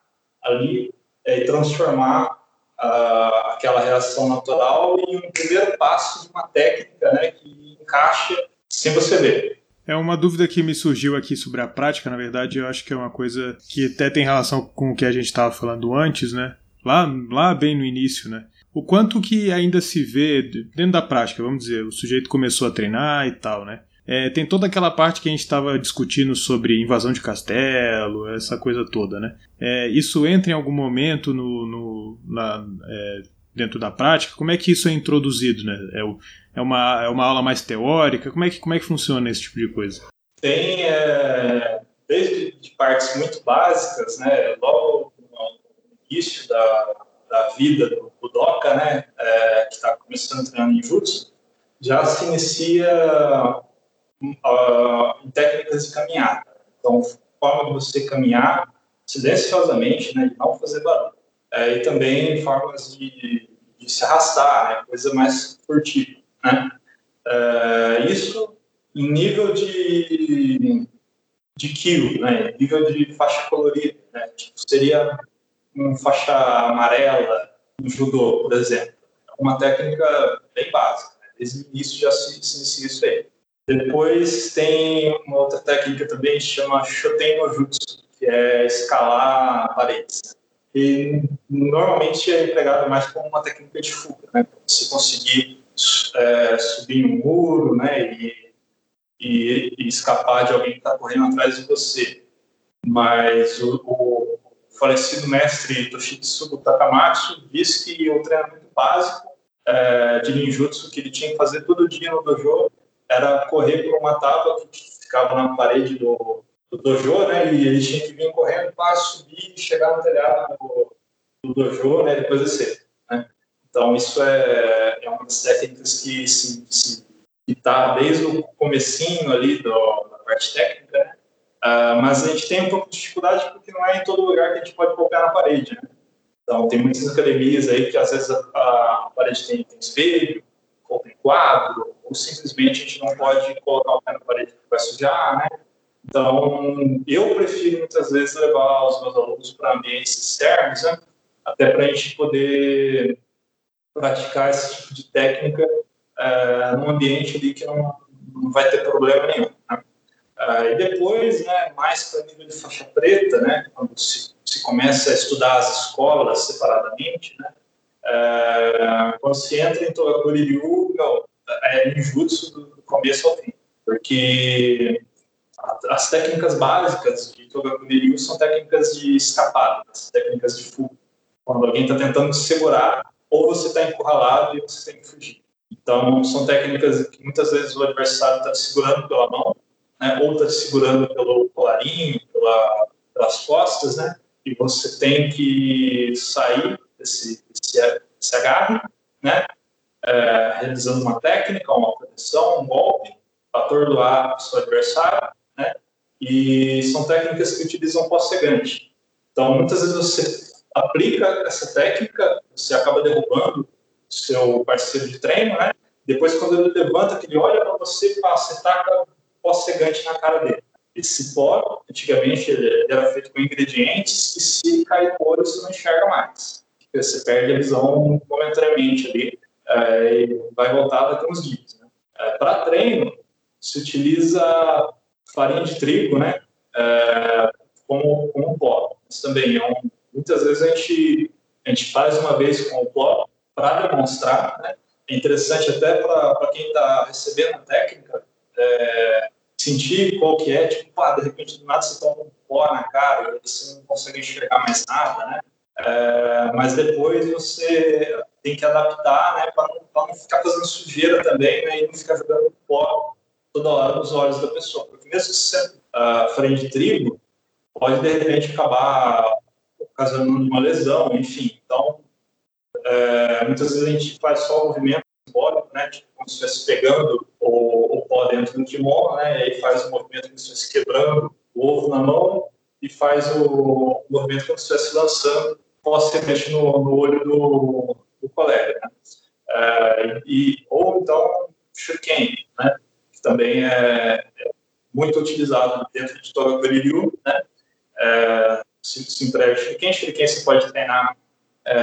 ali é, e transformar uh, aquela reação natural em um primeiro passo de uma técnica né, que encaixa sem você ver. É uma dúvida que me surgiu aqui sobre a prática, na verdade, eu acho que é uma coisa que até tem relação com o que a gente estava falando antes, né? Lá, lá bem no início, né? O quanto que ainda se vê dentro da prática, vamos dizer, o sujeito começou a treinar e tal, né? É, tem toda aquela parte que a gente estava discutindo sobre invasão de castelo, essa coisa toda, né? É, isso entra em algum momento no, no na, é, dentro da prática? Como é que isso é introduzido, né? É, é, uma, é uma aula mais teórica? Como é que, como é que funciona esse tipo de coisa? Tem, é, desde de partes muito básicas, né? Logo no início da, da vida do Budoka, né? É, que está começando a treinar em Jutsu, já se inicia uh, em técnicas de caminhada. Então, forma de você caminhar silenciosamente, né, de não fazer barulho. É, e também formas de, de, se arrastar, né, coisa mais furtiva. Né? É, isso em nível de, de kill, né? nível de faixa colorida. Né? Tipo, seria uma faixa amarela no judô, por exemplo. Uma técnica bem básica. Né? Desde o início já se, se inicia isso aí. Depois tem uma outra técnica também que chama Shoten no Jutsu, que é escalar paredes. E normalmente é empregado mais como uma técnica de fuga, né? Se conseguir é, subir um muro, né? E, e, e escapar de alguém que está correndo atrás de você. Mas o, o falecido mestre Toshitsugu Takamatsu disse que o treinamento básico é, de ninjutsu que ele tinha que fazer todo dia no dojo era correr por uma tábua que ficava na parede do, do dojo, né? E ele tinha que vir correndo para subir e chegar no telhado do, do dojo, né? Depois descer, né? Então isso é, é uma das técnicas que se, está desde o comecinho ali do, da parte técnica, né? Uh, mas a gente tem um pouco de dificuldade porque não é em todo lugar que a gente pode colocar na parede, né? Então tem muitas academias aí que às vezes a, a parede tem, tem espelho, ou tem quadro, ou simplesmente a gente não pode colocar o pé na parede que vai sujar, né? Então, eu prefiro muitas vezes levar os meus alunos para ambientes externos, né? até para a gente poder praticar esse tipo de técnica é, num ambiente ali que não, não vai ter problema nenhum. Né? É, e depois, né, mais para nível de faixa preta, né, quando se, se começa a estudar as escolas separadamente, né, é, quando se entra em Togakuri Ryu, é ninjutsu do começo ao fim, porque as técnicas básicas de Togakuri Ryu são técnicas de escapada, técnicas de fuga. Quando alguém está tentando te segurar, ou você está encurralado e você tem que fugir. Então, são técnicas que muitas vezes o adversário está te segurando pela mão, né, ou está te segurando pelo colarinho, pela, pelas costas, né, e você tem que sair desse, desse, desse né, é, realizando uma técnica, uma proteção, um golpe, atordoar o seu adversário, né, e são técnicas que utilizam pós-cegante. Então, muitas vezes você aplica essa técnica, você acaba derrubando seu parceiro de treino, né? Depois, quando ele levanta, ele olha para você, você taca pós-cegante na cara dele. Esse pó, antigamente, ele era feito com ingredientes que se o olho, você não enxerga mais. Você perde a visão momentaneamente ali é, e vai voltar daqui uns dias. Né? É, para treino, se utiliza farinha de trigo, né? É, como, como pó. Isso também é um, muitas vezes a gente, a gente faz uma vez com o pó para demonstrar, né? É interessante até para quem está recebendo a técnica é, sentir qual que é, tipo, pá, de repente do nada você toma um pó na cara e você não consegue enxergar mais nada, né? É, mas depois você tem que adaptar, né, para não, não, ficar fazendo sujeira também, né, e não ficar jogando pó toda hora nos olhos da pessoa. Porque mesmo que você uh, frente de trigo, pode de repente acabar ocasionando uma lesão, enfim. Então, é, muitas vezes a gente faz só o movimento simbólico, né, tipo, como se estivesse pegando o, o pó dentro do kimono, né, e aí faz o movimento como se estivesse quebrando o ovo na mão e faz o, movimento como se estivesse lançando pó semente no, no olho do, do colega. Né. É, e, ou então, shuriken, né, também é, é muito utilizado dentro de Togakuri Ryu, né, é, se, se emprega shuriken, shuriken você pode treinar é,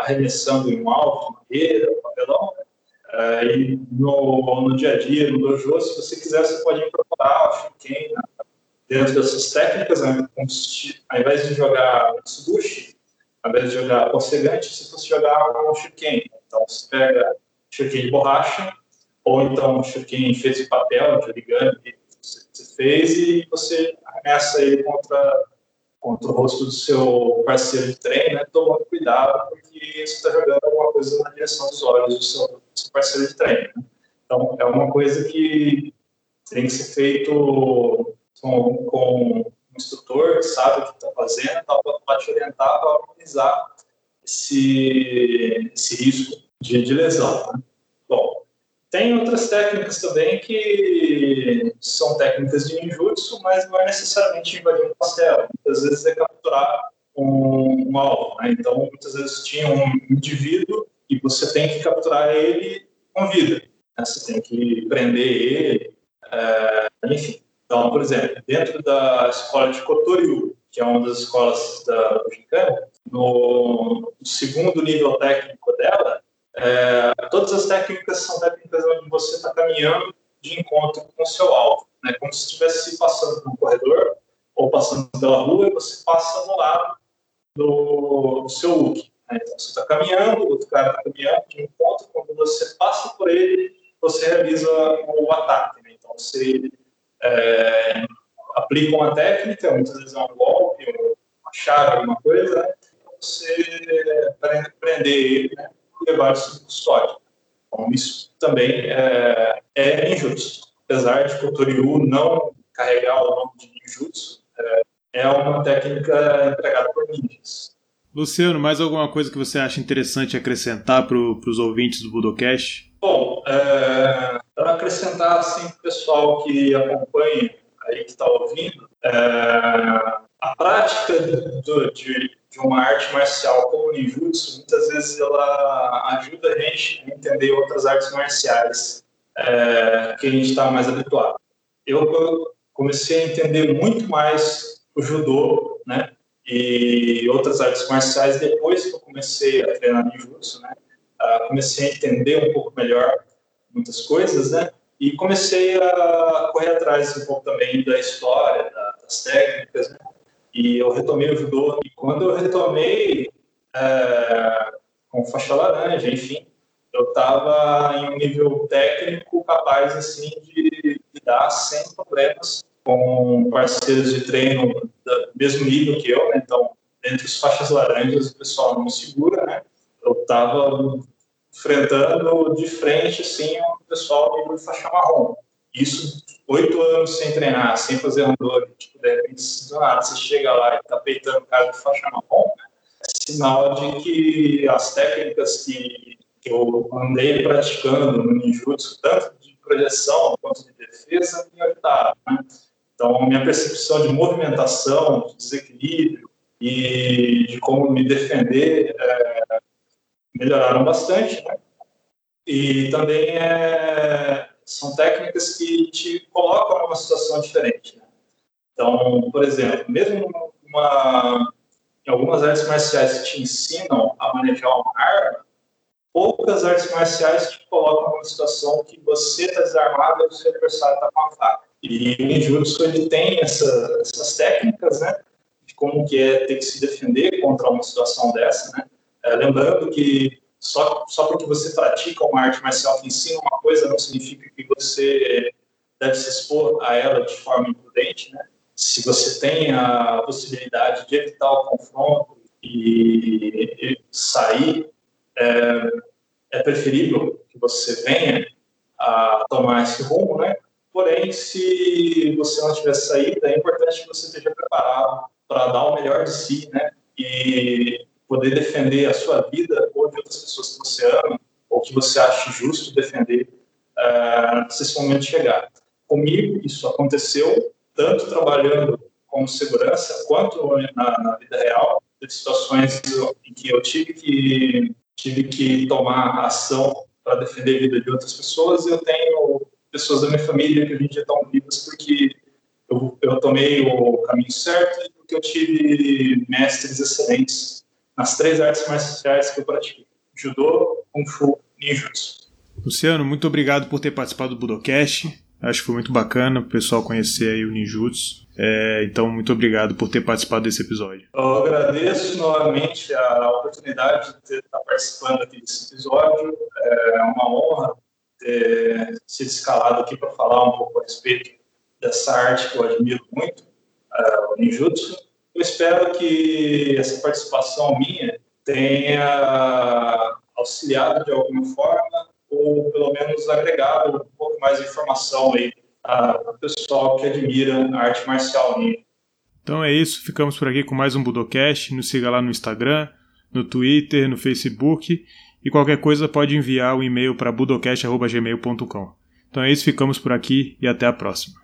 arremessando em um alvo, madeira, papelão, né? é, e no, no dia a dia, no dojo, se você quiser, você pode incorporar o shuriken né? dentro dessas técnicas, né? ao invés de jogar Mitsubushi, ao invés de jogar Osegante, se fosse jogar um shuriken. Então, você pega shuriken de borracha, ou então shuriken feito de papel, de origami, que você fez, e você arremessa ele contra contra o rosto do seu parceiro de treino, né, tomando cuidado, porque você está jogando alguma coisa na direção dos olhos do seu, do seu parceiro de treino. Né? Então, é uma coisa que tem que ser feito com, com um instrutor que sabe o que está fazendo, tá, para te orientar para minimizar esse, esse risco de, de lesão. Né? Bom, tem outras técnicas também que são técnicas de ninjutsu, mas não é necessariamente invadir um castelo. Muitas vezes é capturar um, um alvo. Né? Então, muitas vezes tinha um indivíduo e você tem que capturar ele com vida. né? você tem que prender ele, é, enfim. Então, por exemplo, dentro da escola de Kotoryu, que é uma das escolas da no, no segundo nível técnico dela, é, todas as técnicas são técnicas onde você está caminhando de encontro com o seu alvo, né? como se estivesse passando por um corredor ou passando pela rua e você passa no lado do, do seu look. Né? Então, você está caminhando, o outro cara está caminhando de encontro, quando você passa por ele, você realiza o ataque. Né? Então, você é, aplica uma técnica, muitas vezes é um golpe, uma chave, alguma coisa, né? para você prender ele né? E levar isso para custódia. Então, isso também é, é ninjutsu. Apesar de Kotoryu não carregar o nome de ninjutsu, é, é uma técnica empregada por ninjas. Luciano, mais alguma coisa que você acha interessante acrescentar para os ouvintes do Budocast? Bom, é, para acrescentar assim, para o pessoal que acompanha aí que está ouvindo, é, a prática do, de, de, uma arte marcial como o ninjutsu, muitas vezes ela ajuda a gente a entender outras artes marciais é, que a gente está mais habituado. Eu comecei a entender muito mais o judô, né? E outras artes marciais depois que eu comecei a treinar ninjutsu, né? Uh, comecei a entender um pouco melhor muitas coisas, né? E comecei a correr atrás um pouco também da história, da, das técnicas, né? E eu retomei o judô. E quando eu retomei é, com faixa laranja, enfim, eu estava em um nível técnico capaz assim de, dar sem problemas com parceiros de treino do mesmo nível que eu, né? Então, entre os faixas laranjas, o pessoal não segura, né? Eu estava enfrentando de frente, assim, o pessoal de faixa marrom. Isso, oito anos sem treinar, sem fazer randor, tipo, de repente, do nada, você chega lá e tá peitando o cara de faixa marrom, é sinal de que as técnicas que, que eu andei praticando no ninjutsu, tanto de projeção quanto de defesa, me ajudaram, né? Então, minha percepção de movimentação, de desequilíbrio e de como me defender é, melhoraram bastante. Né? E também é, são técnicas que te colocam numa situação diferente. Né? Então, por exemplo, mesmo uma, em algumas artes marciais que te ensinam a manejar uma arma, poucas artes marciais te colocam numa situação que você está desarmado e o seu adversário está com a faca. E o ninjutsu ele tem essa, essas técnicas, né, de como que é ter que se defender contra uma situação dessa, né. É, lembrando que só só porque você pratica uma arte marcial que ensina uma coisa não significa que você deve se expor a ela de forma imprudente, né. Se você tem a possibilidade de evitar o confronto e, e sair, é, é preferível que você venha a tomar esse rumo, né? Porém, se você não tiver saída, é importante que você esteja preparado para dar o melhor de si, né? E poder defender a sua vida ou de outras pessoas que você ama ou que você acha justo defender uh, se esse momento chegar. Comigo, isso aconteceu tanto trabalhando como segurança quanto na, na vida real, de situações em que eu tive que tive que tomar ação para defender a vida de outras pessoas. Eu tenho pessoas da minha família que a gente estão vivas porque eu, eu tomei o caminho certo e porque eu tive mestres excelentes nas três artes marciais que eu pratiquei: judô, kung fu e ninjutsu. Luciano, muito obrigado por ter participado do Budocast. Acho que foi muito bacana o pessoal conhecer aí o ninjutsu. É, então, muito obrigado por ter participado desse episódio. Eu agradeço novamente a oportunidade de estar participando aqui desse episódio. É uma honra ter sido escalado aqui para falar um pouco a respeito dessa arte que eu admiro muito, uh, o ninjutsu. Eu espero que essa participação minha tenha auxiliado de alguma forma ou pelo menos agregado um pouco mais de informação aí para o pessoal que admira a arte marcial ninja. Então é isso, ficamos por aqui com mais um Budocast. Nos siga lá no Instagram, no Twitter, no Facebook e qualquer coisa pode enviar o um e-mail para budocast.gmail.com. Então é isso, ficamos por aqui e até a próxima.